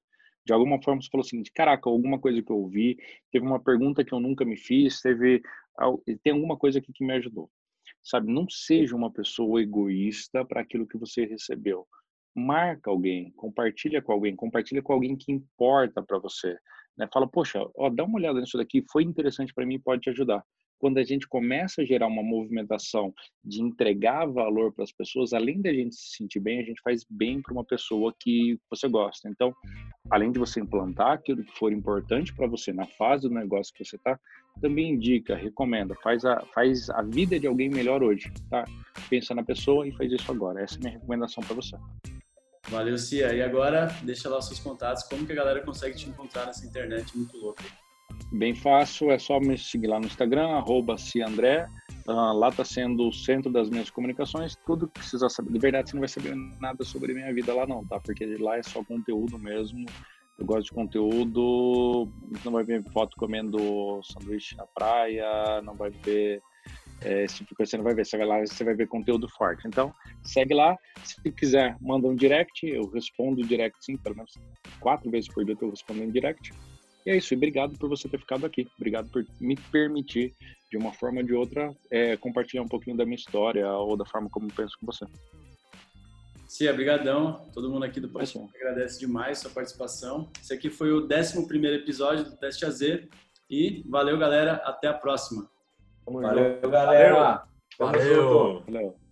de alguma forma você falou assim, caraca, alguma coisa que eu ouvi, teve uma pergunta que eu nunca me fiz, teve tem alguma coisa aqui que me ajudou. Sabe, não seja uma pessoa egoísta para aquilo que você recebeu. Marca alguém, compartilha com alguém, compartilha com alguém que importa para você. Né? Fala, poxa, ó, dá uma olhada nisso daqui, foi interessante para mim, pode te ajudar quando a gente começa a gerar uma movimentação de entregar valor para as pessoas, além da gente se sentir bem, a gente faz bem para uma pessoa que você gosta. Então, além de você implantar aquilo que for importante para você na fase do negócio que você está, também indica, recomenda, faz a, faz a vida de alguém melhor hoje, tá? Pensa na pessoa e faz isso agora. Essa é a minha recomendação para você. Valeu, Cia. E agora, deixa lá os seus contatos, como que a galera consegue te encontrar nessa internet muito louca Bem fácil, é só me seguir lá no Instagram, Ciandré. Uh, lá está sendo o centro das minhas comunicações. Tudo que precisar saber. De verdade, você não vai saber nada sobre minha vida lá, não, tá? Porque lá é só conteúdo mesmo. Eu gosto de conteúdo. Não vai ver foto comendo sanduíche na praia, não vai ver esse tipo de coisa, você não vai ver. Você vai lá, você vai ver conteúdo forte. Então, segue lá. Se quiser, manda um direct. Eu respondo direct, sim, pelo menos quatro vezes por dia eu respondo em direct. E é isso, e obrigado por você ter ficado aqui. Obrigado por me permitir, de uma forma ou de outra, é, compartilhar um pouquinho da minha história ou da forma como eu penso com você. Cia, brigadão. Todo mundo aqui do podcast agradece demais sua participação. Esse aqui foi o 11 episódio do Teste AZ. E valeu, galera. Até a próxima. Valeu, galera. Valeu. valeu. valeu.